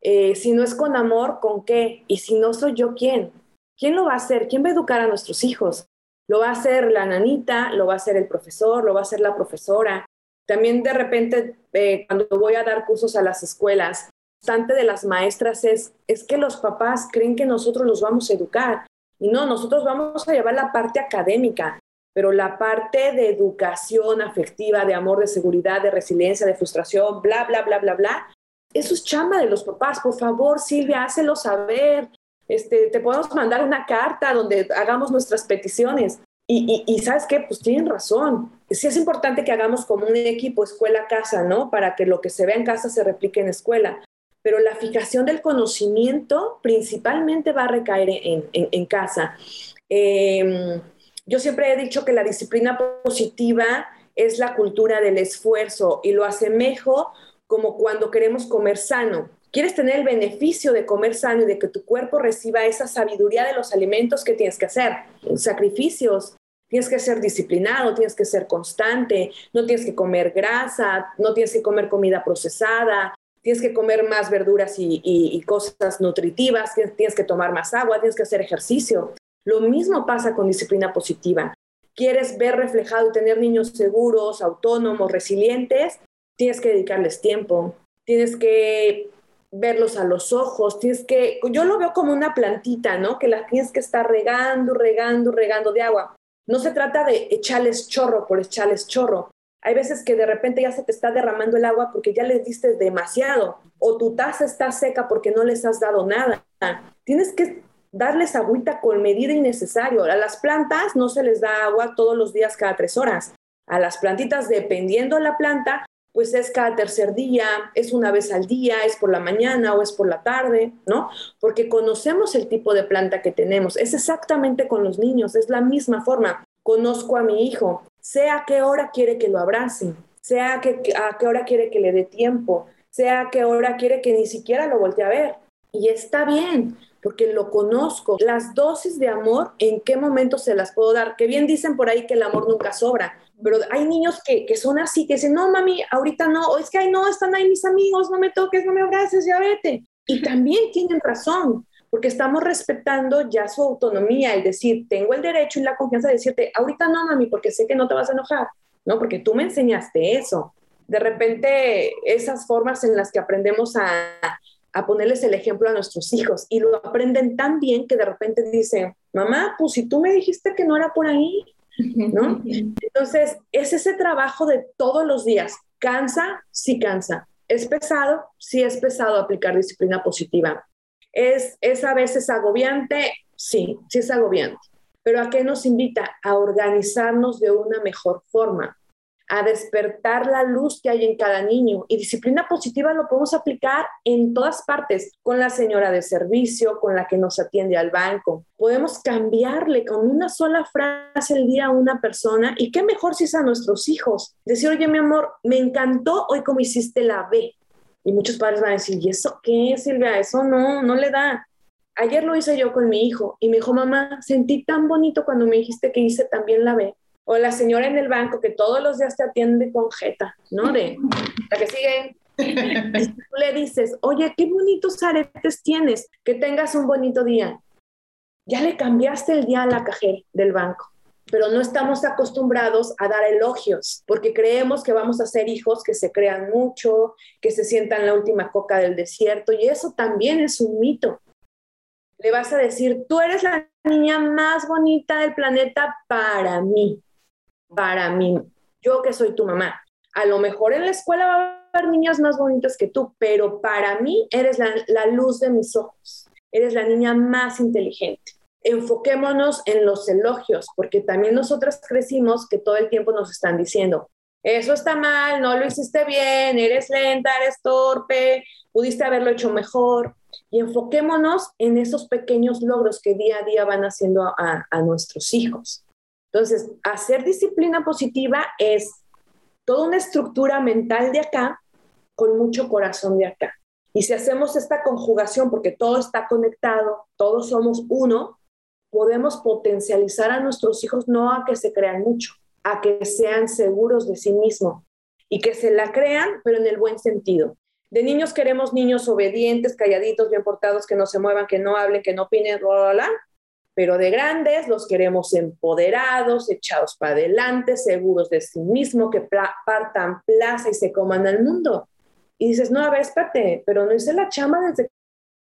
Eh, si no es con amor, ¿con qué? Y si no soy yo, ¿quién? ¿Quién lo va a hacer? ¿Quién va a educar a nuestros hijos? Lo va a hacer la nanita, lo va a hacer el profesor, lo va a hacer la profesora. También de repente, eh, cuando voy a dar cursos a las escuelas, bastante de las maestras es, es que los papás creen que nosotros los vamos a educar. Y no, nosotros vamos a llevar la parte académica pero la parte de educación afectiva, de amor, de seguridad, de resiliencia, de frustración, bla, bla, bla, bla, bla, eso es chamba de los papás. Por favor, Silvia, hácelo saber. Este, te podemos mandar una carta donde hagamos nuestras peticiones. Y, y, sabes qué, pues tienen razón. Sí es importante que hagamos como un equipo escuela-casa, ¿no? Para que lo que se vea en casa se replique en escuela. Pero la fijación del conocimiento principalmente va a recaer en, en, en casa. Eh, yo siempre he dicho que la disciplina positiva es la cultura del esfuerzo y lo asemejo como cuando queremos comer sano. Quieres tener el beneficio de comer sano y de que tu cuerpo reciba esa sabiduría de los alimentos que tienes que hacer, sacrificios, tienes que ser disciplinado, tienes que ser constante, no tienes que comer grasa, no tienes que comer comida procesada, tienes que comer más verduras y, cosas nutritivas, tienes que tomar más agua, tienes que hacer ejercicio. Lo mismo pasa con disciplina positiva. ¿Quieres ver reflejado y tener niños seguros, autónomos, resilientes? Tienes que dedicarles tiempo, tienes que verlos a los ojos, tienes que, yo lo veo como una plantita, ¿no? Que la tienes que estar regando, regando, regando de agua. No se trata de echarles chorro por echarles chorro. Hay veces que de repente ya se te está derramando el agua porque ya les diste demasiado o tu taza está seca porque no les has dado nada. Tienes que darles agüita con medida innecesario. A las plantas no se les da agua todos los días cada tres horas. A las plantitas, dependiendo de la planta, pues es cada tercer día, es una vez al día, es por la mañana o es por la tarde, ¿no? Porque conocemos el tipo de planta que tenemos. Es exactamente con los niños, es la misma forma. Conozco a mi hijo, sé a qué hora quiere que lo abrace, sé a qué, a qué hora quiere que le dé tiempo, sé a qué hora quiere que ni siquiera lo voltee a ver. Y está bien, porque lo conozco. Las dosis de amor, ¿en qué momento se las puedo dar? Que bien dicen por ahí que el amor nunca sobra, pero hay niños que, que son así, que dicen, no, mami, ahorita no, o es que, ay, no, están ahí mis amigos, no me toques, no me abraces, ya vete. Y también tienen razón, porque estamos respetando ya su autonomía, el decir, tengo el derecho y la confianza de decirte, ahorita no, mami, porque sé que no te vas a enojar, ¿no? Porque tú me enseñaste eso. De repente, esas formas en las que aprendemos a, a ponerles el ejemplo a nuestros hijos y lo aprenden tan bien que de repente dicen, mamá, pues si tú me dijiste que no era por ahí, ¿no? Entonces, es ese trabajo de todos los días. ¿Cansa? Sí cansa. ¿Es pesado? Sí es pesado aplicar disciplina positiva. ¿Es, es a veces agobiante? Sí, sí es agobiante. Pero ¿a qué nos invita? A organizarnos de una mejor forma, a despertar la luz que hay en cada niño. Y disciplina positiva lo podemos aplicar en todas partes, con la señora de servicio, con la que nos atiende al banco. Podemos cambiarle con una sola frase el día a una persona y qué mejor si es a nuestros hijos. Decir, oye, mi amor, me encantó hoy como hiciste la B. Y muchos padres van a decir, ¿y eso qué, Silvia? Eso no, no le da. Ayer lo hice yo con mi hijo y me dijo, mamá, sentí tan bonito cuando me dijiste que hice también la B o la señora en el banco que todos los días te atiende con jeta, ¿no? De la que sigue. Y tú le dices, oye, qué bonitos aretes tienes, que tengas un bonito día. Ya le cambiaste el día a la cajera del banco, pero no estamos acostumbrados a dar elogios, porque creemos que vamos a ser hijos que se crean mucho, que se sientan la última coca del desierto, y eso también es un mito. Le vas a decir, tú eres la niña más bonita del planeta para mí para mí, yo que soy tu mamá. A lo mejor en la escuela va a haber niñas más bonitas que tú, pero para mí eres la, luz de mis ojos, eres la niña más inteligente. Enfoquémonos en los elogios, porque también nosotras crecimos que todo el tiempo nos están diciendo, eso está mal, no lo hiciste bien, eres lenta, eres torpe, pudiste haberlo hecho mejor. Y enfoquémonos en esos pequeños logros que día a día van haciendo a nuestros hijos. Entonces, hacer disciplina positiva es toda una estructura mental de acá con mucho corazón de acá. Y si hacemos esta conjugación, porque todo está conectado, todos somos uno, podemos potencializar a nuestros hijos no a que se crean mucho, a que sean seguros de sí mismos y que se la crean, pero en el buen sentido. De niños queremos niños obedientes, calladitos, bien portados, que no se muevan, que no hablen, que no opinen, bla, bla, bla pero de grandes los queremos empoderados, echados para adelante, seguros de sí mismos, que partan plaza y se coman al mundo. Y dices, no, a ver, espérate, pero no hice la chama desde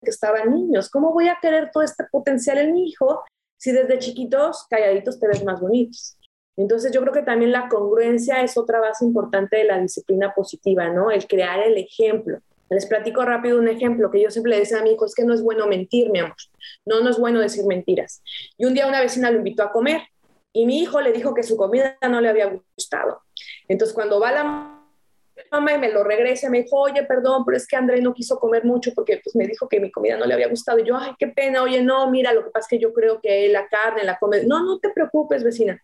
que estaban niños. ¿Cómo voy a querer todo este potencial en mi hijo si desde chiquitos, calladitos, te ves más bonitos? Entonces yo creo que también la congruencia es otra base importante de la disciplina positiva, ¿no? El crear el ejemplo. Les platico rápido un ejemplo que yo siempre le decía a mi hijo, es que no es bueno mentir, mi amor. No, no es bueno decir mentiras. Y un día una vecina lo invitó a comer y mi hijo le dijo que su comida no le había gustado. Entonces cuando va la mamá y me lo regresa, me dijo, oye, perdón, pero es que André no quiso comer mucho porque pues me dijo que mi comida no le había gustado. Y yo, ay, qué pena, oye, no, mira, lo que pasa es que yo creo que la carne la come. No, no te preocupes, vecina.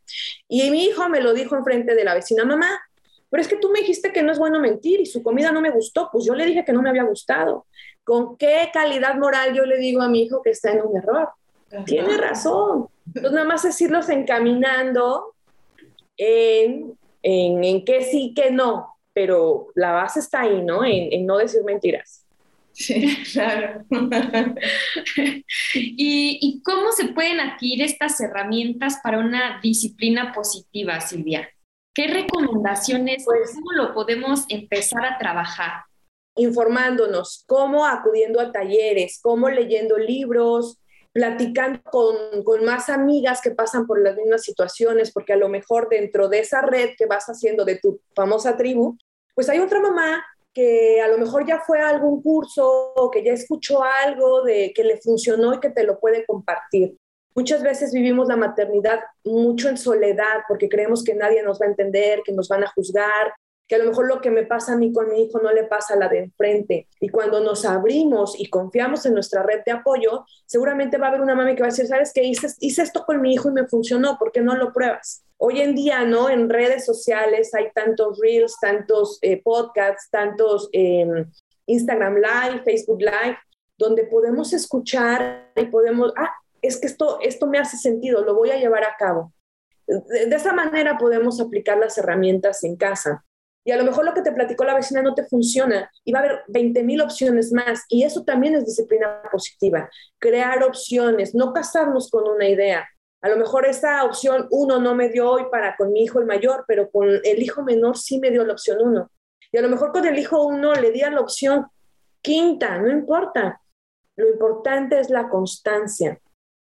Y mi hijo me lo dijo enfrente de la vecina, mamá, pero es que tú me dijiste que no es bueno mentir y su comida no me gustó, pues yo le dije que no me había gustado. ¿Con qué calidad moral yo le digo a mi hijo que está en un error? Tiene razón. Entonces, nada más es irlos encaminando en, en, en qué sí, qué no, pero la base está ahí, ¿no? En, en no decir mentiras. Sí, claro. ¿Y, ¿Y cómo se pueden adquirir estas herramientas para una disciplina positiva, Silvia? ¿Qué recomendaciones, pues, cómo lo podemos empezar a trabajar? Informándonos, cómo acudiendo a talleres, cómo leyendo libros, platicando con, con, más amigas que pasan por las mismas situaciones, porque a lo mejor dentro de esa red que vas haciendo de tu famosa tribu, pues hay otra mamá que a lo mejor ya fue a algún curso o que ya escuchó algo de que le funcionó y que te lo puede compartir. Muchas veces vivimos la maternidad mucho en soledad porque creemos que nadie nos va a entender, que nos van a juzgar, que a lo mejor lo que me pasa a mí con mi hijo no le pasa a la de enfrente. Y cuando nos abrimos y confiamos en nuestra red de apoyo, seguramente va a haber una mami que va a decir, ¿sabes qué? Hice, hice esto con mi hijo y me funcionó, ¿por qué no lo pruebas? Hoy en día, ¿no? En redes sociales hay tantos reels, tantos eh, podcasts, tantos em, Instagram Live, Facebook Live, donde podemos escuchar y podemos, ah, es que esto, esto me hace sentido, lo voy a llevar a cabo. De, esa manera podemos aplicar las herramientas en casa. Y a lo mejor lo que te platicó la vecina no te funciona y va a haber 20 mil opciones más. Y eso también es disciplina positiva. Crear opciones, no casarnos con una idea. A lo mejor esa opción uno no me dio hoy para con mi hijo el mayor, pero con el hijo menor sí me dio la opción uno. Y a lo mejor con el hijo uno le di la opción quinta, no importa. Lo importante es la constancia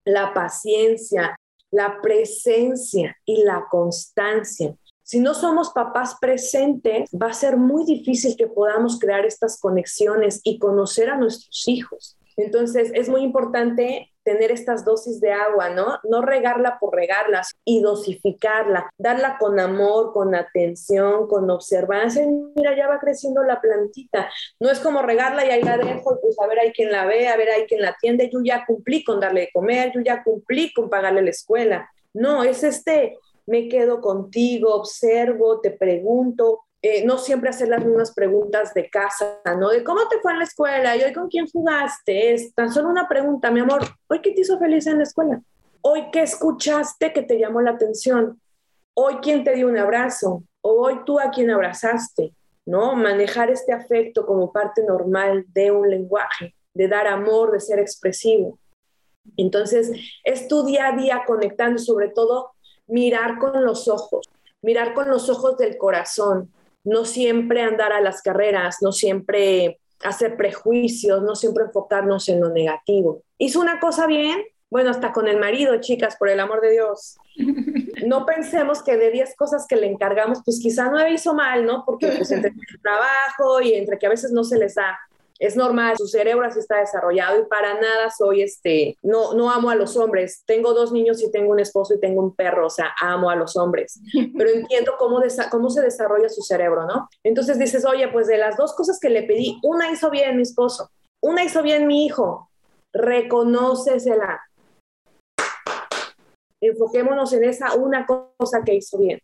la paciencia, la presencia y la constancia. Si no somos papás presentes, va a ser muy difícil que podamos crear estas conexiones y conocer a nuestros hijos. Entonces, es muy importante tener estas dosis de agua, ¿no? No regarla por regarlas y dosificarla, darla con amor, con atención, con observancia. mira, ya va creciendo la plantita. No es como regarla y ahí la dejo y pues a ver hay quien la ve, a ver hay quien la atiende. Yo ya cumplí con darle de comer, yo ya cumplí con pagarle la escuela. No, es este, me quedo contigo, observo, te pregunto, eh, no siempre hacer las mismas preguntas de casa, ¿no? De cómo te fue en la escuela y hoy con quién jugaste. Es tan solo una pregunta, mi amor, ¿hoy qué te hizo feliz en la escuela? ¿Hoy qué escuchaste que te llamó la atención? ¿Hoy quién te dio un abrazo? ¿O hoy tú a quién abrazaste? ¿No? Manejar este afecto como parte normal de un lenguaje, de dar amor, de ser expresivo. Entonces, es tu día a día conectando, sobre todo mirar con los ojos, mirar con los ojos del corazón, no siempre andar a las carreras, no siempre hacer prejuicios, no siempre enfocarnos en lo negativo. ¿Hizo una cosa bien? Bueno, hasta con el marido, chicas, por el amor de Dios. No pensemos que de 10 cosas que le encargamos, pues quizá no hizo mal, ¿no? Porque pues entre el trabajo y entre que a veces no se les da es normal, su cerebro así está desarrollado y para nada soy este, no, no amo a los hombres. Tengo dos niños y tengo un esposo y tengo un perro, o sea, amo a los hombres, pero entiendo cómo, cómo se desarrolla su cerebro, ¿no? Entonces dices, oye, pues de las dos cosas que le pedí, una hizo bien mi esposo, una hizo bien mi hijo, reconócesela. Enfoquémonos en esa una cosa que hizo bien.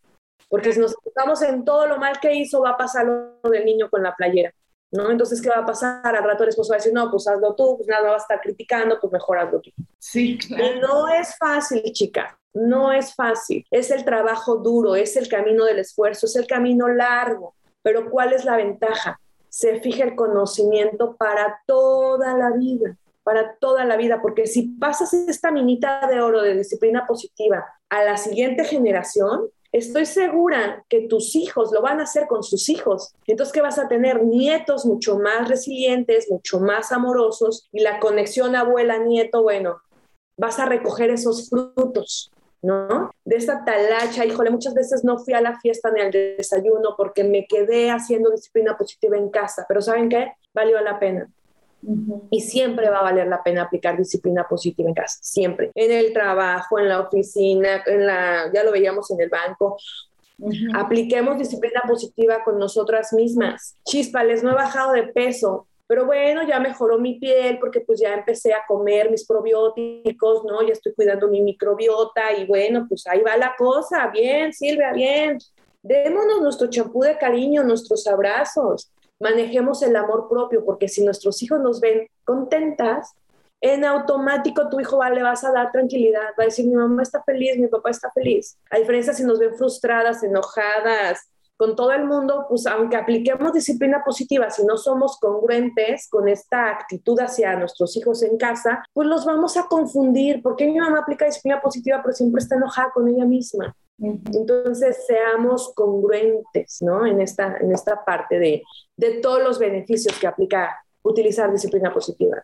Porque si nos enfocamos en todo lo mal que hizo, va a pasar lo del niño con la playera. ¿No? Entonces, ¿qué va a pasar? Al rato el esposo va a decir, no, pues hazlo tú, pues nada, va a estar criticando, pues mejor hazlo tú. Sí, claro. No es fácil, chica, no es fácil. Es el trabajo duro, es el camino del esfuerzo, es el camino largo. Pero ¿cuál es la ventaja? Se fija el conocimiento para toda la vida, para toda la vida, porque si pasas esta minita de oro de disciplina positiva a la siguiente generación, estoy segura que tus hijos lo van a hacer con sus hijos. Entonces, que vas a tener nietos mucho más resilientes, mucho más amorosos y la conexión abuela-nieto, bueno, vas a recoger esos frutos. ¿no? De esta talacha, híjole, muchas veces no fui a la fiesta ni al desayuno porque me quedé haciendo disciplina positiva en casa, pero ¿saben qué? Valió la pena. Y siempre va a valer la pena aplicar disciplina positiva en casa, siempre. En el trabajo, en la oficina, en la, ya lo veíamos en el banco. Apliquemos disciplina positiva con nosotras mismas. Chispales, no he bajado de peso, pero bueno, ya mejoró mi piel porque pues ya empecé a comer mis probióticos, ¿no? Ya estoy cuidando mi microbiota y bueno, pues ahí va la cosa. Bien, Silvia, bien. Démonos nuestro champú de cariño, nuestros abrazos manejemos el amor propio, porque si nuestros hijos nos ven contentas, en automático tu hijo va, le vas a dar tranquilidad, va a decir, mi mamá está feliz, mi papá está feliz. A diferencia si nos ven frustradas, enojadas, con todo el mundo, pues aunque apliquemos disciplina positiva, si no somos congruentes con esta actitud hacia nuestros hijos en casa, pues los vamos a confundir. porque mi mamá aplica disciplina positiva pero siempre está enojada con ella misma? Entonces, seamos congruentes, ¿no? En esta, en esta parte de, de todos los beneficios que aplica utilizar disciplina positiva.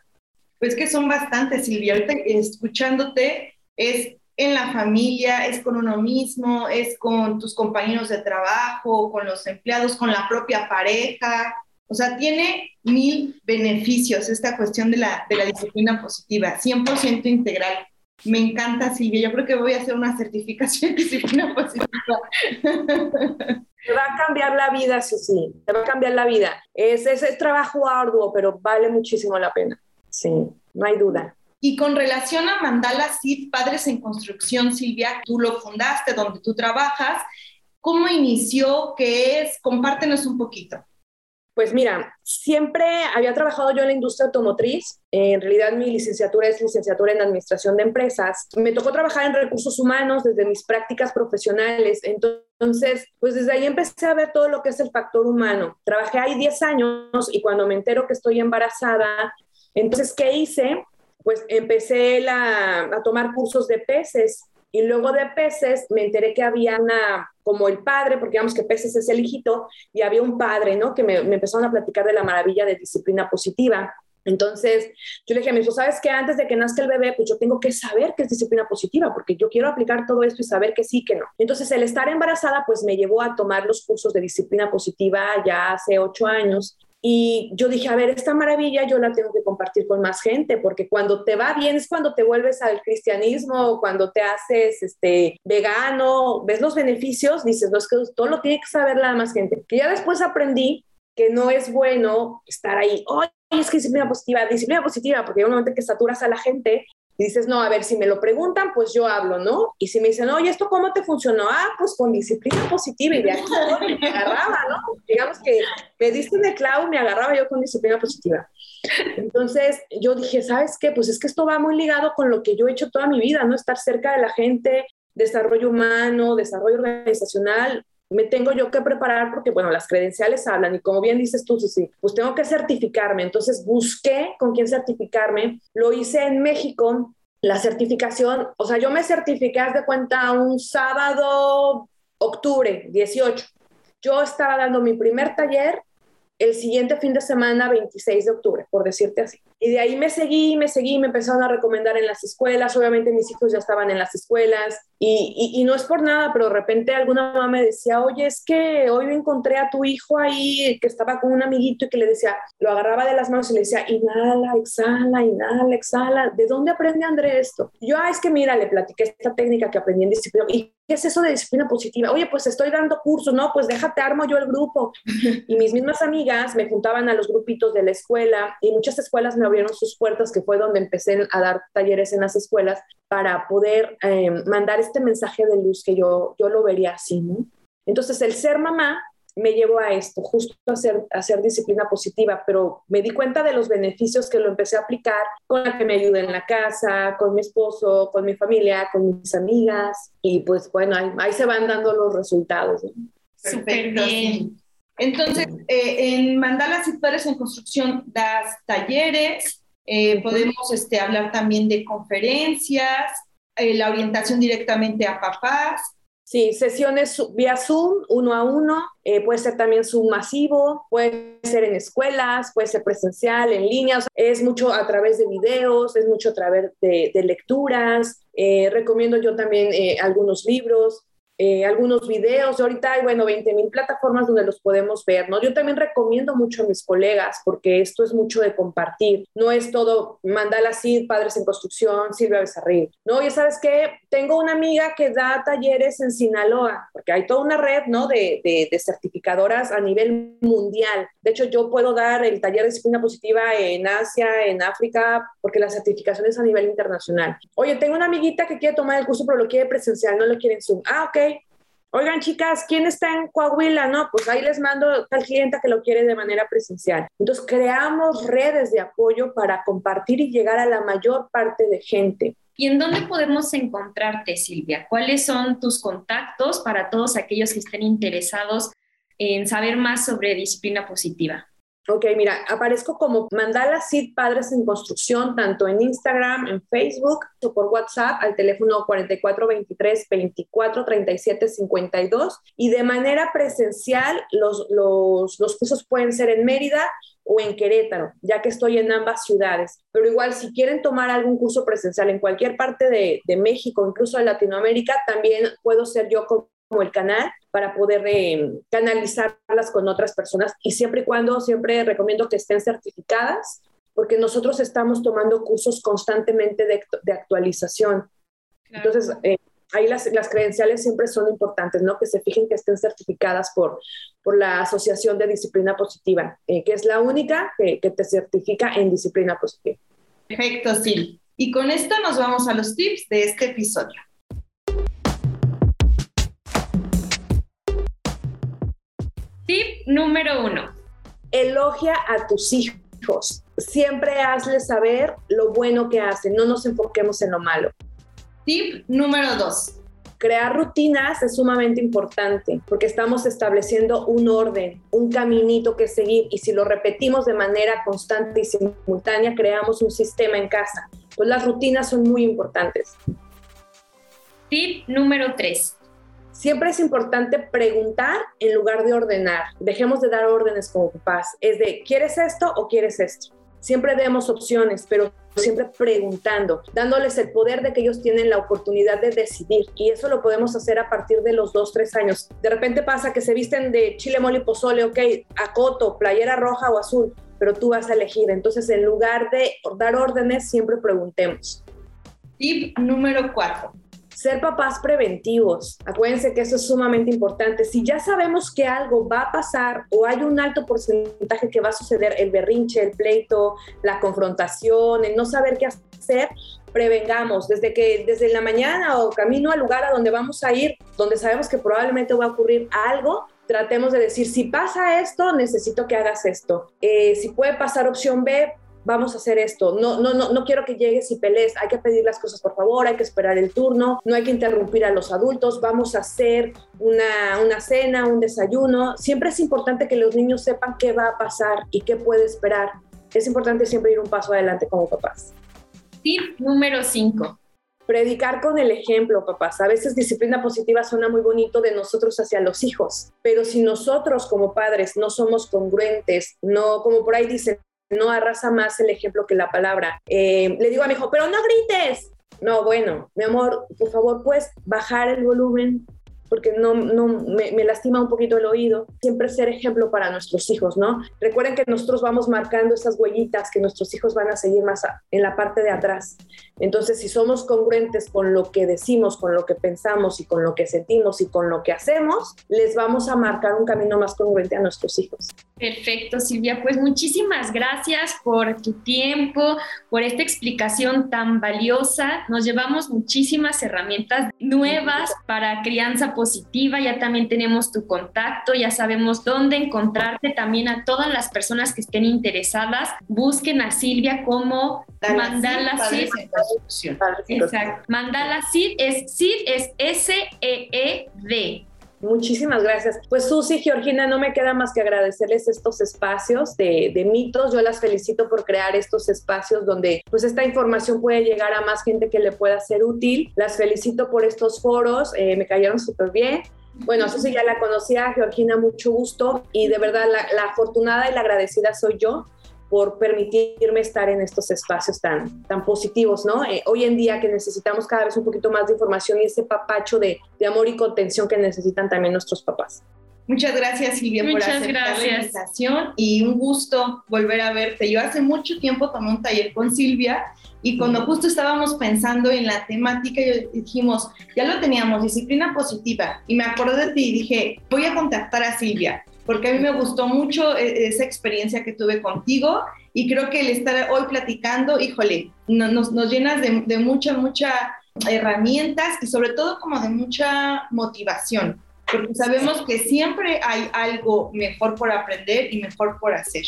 Pues que son bastantes, Silvia. Ahorita escuchándote, es en la familia, es con uno mismo, es con tus compañeros de trabajo, con los empleados, con la propia pareja. O sea, tiene mil beneficios esta cuestión de la, de la disciplina positiva, 100% integral. Me encanta, Silvia. Yo creo que voy a hacer una certificación de disciplina positiva. Te va a cambiar la vida, sí, sí. Te va a cambiar la vida. Es, ese trabajo arduo, pero vale muchísimo la pena. Sí, no hay duda. Y con relación a Mandala Seed Padres en Construcción, Silvia, tú lo fundaste, donde tú trabajas. ¿Cómo inició? ¿Qué es? Compártenos un poquito. Pues mira, siempre había trabajado yo en la industria automotriz. En realidad mi licenciatura es licenciatura en administración de empresas. Me tocó trabajar en recursos humanos desde mis prácticas profesionales. Entonces, pues desde ahí empecé a ver todo lo que es el factor humano. Trabajé ahí 10 años y cuando me entero que estoy embarazada, entonces, ¿qué hice? Pues empecé a tomar cursos de peces y luego de peces me enteré que había una, como el padre, porque digamos que peces es el hijito, y había un padre, ¿no? Que me, me empezaron a platicar de la maravilla de disciplina positiva. Entonces, yo le dije a mi hijo, ¿sabes qué? Antes de que nazca el bebé, pues yo tengo que saber qué es disciplina positiva, porque yo quiero aplicar todo esto y saber que sí, que no. Entonces, el estar embarazada, pues me llevó a tomar los cursos de disciplina positiva ya hace ocho años. Y yo dije, a ver, esta maravilla yo la tengo que compartir con más gente, porque cuando te va bien es cuando te vuelves al cristianismo, cuando te haces este, vegano, ves los beneficios, dices, no es que todo lo tiene que saber la más gente. Que ya después aprendí que no es bueno estar ahí, oye, es que disciplina positiva, disciplina positiva, porque hay un momento que saturas a la gente dices, no, a ver, si me lo preguntan, pues yo hablo, ¿no? Y si me dicen, oye, ¿esto cómo te funcionó? Ah, pues con disciplina positiva y de aquí me agarraba, ¿no? Digamos que me diste el clavo, me agarraba yo con disciplina positiva. Entonces yo dije, ¿sabes qué? Pues es que esto va muy ligado con lo que yo he hecho toda mi vida, ¿no? Estar cerca de la gente, desarrollo humano, desarrollo organizacional, me tengo yo que preparar porque, bueno, las credenciales hablan y como bien dices tú, sí, pues tengo que certificarme. Entonces busqué con quién certificarme. Lo hice en México, la certificación, o sea, yo me certifiqué, haz de cuenta, un sábado, octubre 18. Yo estaba dando mi primer taller el siguiente fin de semana, 26 de octubre, por decirte así. Y de ahí me seguí, me seguí, me empezaron a recomendar en las escuelas. Obviamente mis hijos ya estaban en las escuelas y, y, no es por nada, pero de repente alguna mamá me decía, oye, es que hoy encontré a tu hijo ahí que estaba con un amiguito y que le decía, lo agarraba de las manos y le decía, inhala, exhala, inhala, exhala. ¿De dónde aprende André esto? yo, ah, es que mira, le platiqué esta técnica que aprendí en disciplina. ¿Y qué es eso de disciplina positiva? Oye, pues estoy dando curso, no, pues déjate, armo yo el grupo. Y mis mismas amigas me juntaban a los grupitos de la escuela y muchas escuelas me abrieron sus puertas, que fue donde empecé a dar talleres en las escuelas para poder eh, mandar este mensaje de luz que yo, yo lo vería así, ¿no? Entonces, el ser mamá me llevó a esto, justo a hacer, a hacer disciplina positiva, pero me di cuenta de los beneficios que lo empecé a aplicar con la que me ayuda en la casa, con mi esposo, con mi familia, con mis amigas, y pues bueno, ahí, se van dando los resultados. Súper bien. Entonces, eh, en Mandala y Padres en Construcción das talleres, eh, podemos este, hablar también de conferencias, eh, la orientación directamente a papás. Sí, sesiones vía Zoom, uno a uno, puede ser también Zoom masivo, puede ser en escuelas, puede ser presencial, en línea, es mucho a través de videos, es mucho a través de, de lecturas. recomiendo yo también algunos libros, eh, algunos videos. Ahorita hay, bueno, 20 mil plataformas donde los podemos ver, ¿no? Yo también recomiendo mucho a mis colegas porque esto es mucho de compartir. No es todo Mandala Cid, Padres en Construcción, Silvia Becerril. No, ya sabes que tengo una amiga que da talleres en Sinaloa, porque hay toda una red, ¿no? De, de, de certificadoras a nivel mundial. De hecho, yo puedo dar el taller de disciplina positiva en Asia, en África, porque la certificación es a nivel internacional. Oye, tengo una amiguita que quiere tomar el curso, pero lo quiere presencial, no lo quiere en Zoom. Ah, ok Oigan, chicas, ¿quién está en Coahuila? No, pues ahí les mando tal cliente que lo quiere de manera presencial. Entonces, creamos redes de apoyo para compartir y llegar a la mayor parte de gente. ¿Y en dónde podemos encontrarte, Silvia? ¿Cuáles son tus contactos para todos aquellos que estén interesados en saber más sobre disciplina positiva? Ok, mira, aparezco como Mandala Sid Padres en Construcción, tanto en Instagram, en Facebook o por WhatsApp al teléfono 4423 24 37 52 y de manera presencial los, los, los cursos pueden ser en Mérida o en Querétaro, ya que estoy en ambas ciudades. Pero igual, si quieren tomar algún curso presencial en cualquier parte de, de México, incluso de Latinoamérica, también puedo ser yo como como el canal para poder eh, canalizarlas con otras personas y siempre y cuando siempre recomiendo que estén certificadas porque nosotros estamos tomando cursos constantemente de, actualización. Entonces, eh, ahí las, las, credenciales siempre son importantes, ¿no? Que se fijen que estén certificadas por, por la Asociación de Disciplina Positiva, eh, que es la única que, que, te certifica en disciplina positiva. Perfecto, Sil. Y con esto nos vamos a los tips de este episodio. Tip número uno. Elogia a tus hijos. Siempre hazles saber lo bueno que hacen. No nos enfoquemos en lo malo. Tip número dos. Crear rutinas es sumamente importante porque estamos estableciendo un orden, un caminito que seguir y si lo repetimos de manera constante y simultánea, creamos un sistema en casa. Pues las rutinas son muy importantes. Tip número tres siempre es importante preguntar en lugar de ordenar. Dejemos de dar órdenes como papás. Es de, ¿quieres esto o quieres esto? Siempre demos opciones, pero siempre preguntando, dándoles el poder de que ellos tienen la oportunidad de decidir. Y eso lo podemos hacer a partir de los dos, tres años. De repente pasa que se visten de chile, mole y pozole, ok, acoto, playera roja o azul, pero tú vas a elegir. Entonces, en lugar de dar órdenes, siempre preguntemos. Tip número cuatro ser papás preventivos. Acuérdense que eso es sumamente importante. Si ya sabemos que algo va a pasar o hay un alto porcentaje que va a suceder, el berrinche, el pleito, la confrontación, el no saber qué hacer, prevengamos desde que desde la mañana o camino al lugar a donde vamos a ir, donde sabemos que probablemente va a ocurrir algo, tratemos de decir, si pasa esto, necesito que hagas esto. Eh, si puede pasar opción B, vamos a hacer esto, no, no, no, no quiero que llegues y pelees, hay que pedir las cosas por favor, hay que esperar el turno, no hay que interrumpir a los adultos, vamos a hacer una, una cena, un desayuno. Siempre es importante que los niños sepan qué va a pasar y qué puede esperar. Es importante siempre ir un paso adelante como papás. Tip número 5 predicar con el ejemplo, papás. A veces disciplina positiva suena muy bonito de nosotros hacia los hijos, pero si nosotros como padres no somos congruentes, no como por ahí dicen, no arrasa más el ejemplo que la palabra. Eh, le digo a mi hijo, pero no grites. No, bueno, mi amor, por favor, puedes bajar el volumen, porque no, no me, lastima un poquito el oído, siempre ser ejemplo para nuestros hijos, ¿no? Recuerden que nosotros vamos marcando esas huellitas que nuestros hijos van a seguir más en la parte de atrás. Entonces, si somos congruentes con lo que decimos, con lo que pensamos y con lo que sentimos y con lo que hacemos, les vamos a marcar un camino más congruente a nuestros hijos. Perfecto, Silvia. Pues muchísimas gracias por tu tiempo, por esta explicación tan valiosa. Nos llevamos muchísimas herramientas nuevas para crianza positiva, ya también tenemos tu contacto, ya sabemos dónde encontrarte, también a todas las personas que estén interesadas, busquen a Silvia como Mandala Exacto. Mandala Sid es Sid es S-E-E-D. Muchísimas gracias. Pues Susi, Georgina, no me queda más que agradecerles estos espacios de, de, mitos. Yo las felicito por crear estos espacios donde pues esta información puede llegar a más gente que le pueda ser útil. Las felicito por estos foros, eh, me cayeron súper bien. Bueno, Susi ya la conocía, Georgina, mucho gusto y de verdad la, la afortunada y la agradecida soy yo por permitirme estar en estos espacios tan, tan positivos, ¿no? Eh, hoy en día que necesitamos cada vez un poquito más de información y ese papacho de, de amor y contención que necesitan también nuestros papás. Muchas gracias Silvia por aceptar la invitación y un gusto volver a verte. Yo hace mucho tiempo tomé un taller con Silvia y cuando justo estábamos pensando en la temática dijimos, ya lo teníamos, disciplina positiva y me acordé de ti y dije, voy a contactar a Silvia porque a mí me gustó mucho eh, esa experiencia que tuve contigo y creo que el estar hoy platicando, híjole, nos, nos llenas de, de mucha, mucha herramientas y sobre todo como de mucha motivación, porque sabemos que siempre hay algo mejor por aprender y mejor por hacer.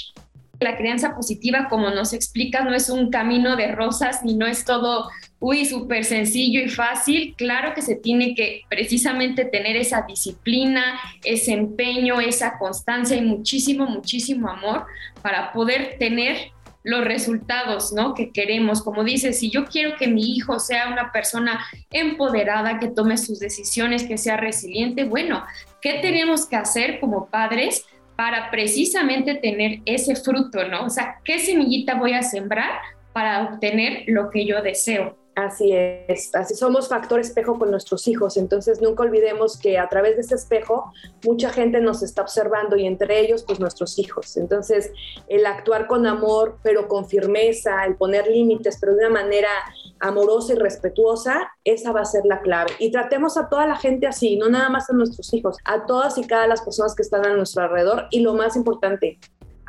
La crianza positiva, como nos explica, no es un camino de rosas ni no es todo uy, súper sencillo y fácil, claro que se tiene que precisamente tener esa disciplina, ese empeño, esa constancia y muchísimo, muchísimo amor para poder tener los resultados, ¿no? Que queremos. Como dices, si yo quiero que mi hijo sea una persona empoderada, que tome sus decisiones, que sea resiliente, bueno, ¿qué tenemos que hacer como padres para precisamente tener ese fruto, ¿no? O sea, ¿qué semillita voy a sembrar para obtener lo que yo deseo? Así es, así somos factor espejo con nuestros hijos, entonces nunca olvidemos que a través de ese espejo mucha gente nos está observando y entre ellos pues nuestros hijos. Entonces el actuar con amor pero con firmeza, el poner límites pero de una manera amorosa y respetuosa, esa va a ser la clave. Y tratemos a toda la gente así, no nada más a nuestros hijos, a todas y cada las personas que están a nuestro alrededor y lo más importante,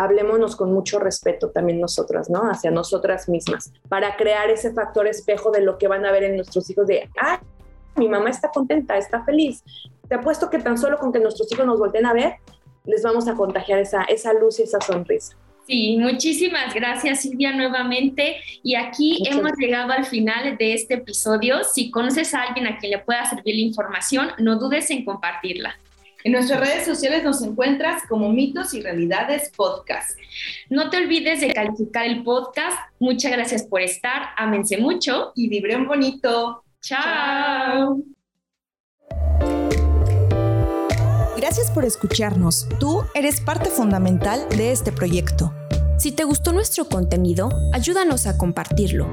hablémonos con mucho respeto también nosotras, ¿no? Hacia nosotras mismas, para crear ese factor espejo de lo que van a ver en nuestros hijos de, ah, mi mamá está contenta, está feliz. Te apuesto que tan solo con que nuestros hijos nos volteen a ver, les vamos a contagiar esa, esa luz y esa sonrisa. Sí, muchísimas gracias Silvia nuevamente. Y aquí hemos llegado al final de este episodio. Si conoces a alguien a quien le pueda servir la información, no dudes en compartirla. En nuestras redes sociales nos encuentras como Mitos y Realidades Podcast. No te olvides de calificar el podcast. Muchas gracias por estar. Ámense mucho y vibren bonito. Chao. Gracias por escucharnos. Tú eres parte fundamental de este proyecto. Si te gustó nuestro contenido, ayúdanos a compartirlo.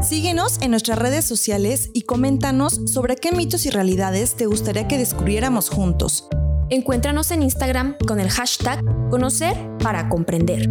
Síguenos en nuestras redes sociales y coméntanos sobre qué mitos y realidades te gustaría que descubriéramos juntos. Encuéntranos en Instagram con el hashtag Conocer para Comprender.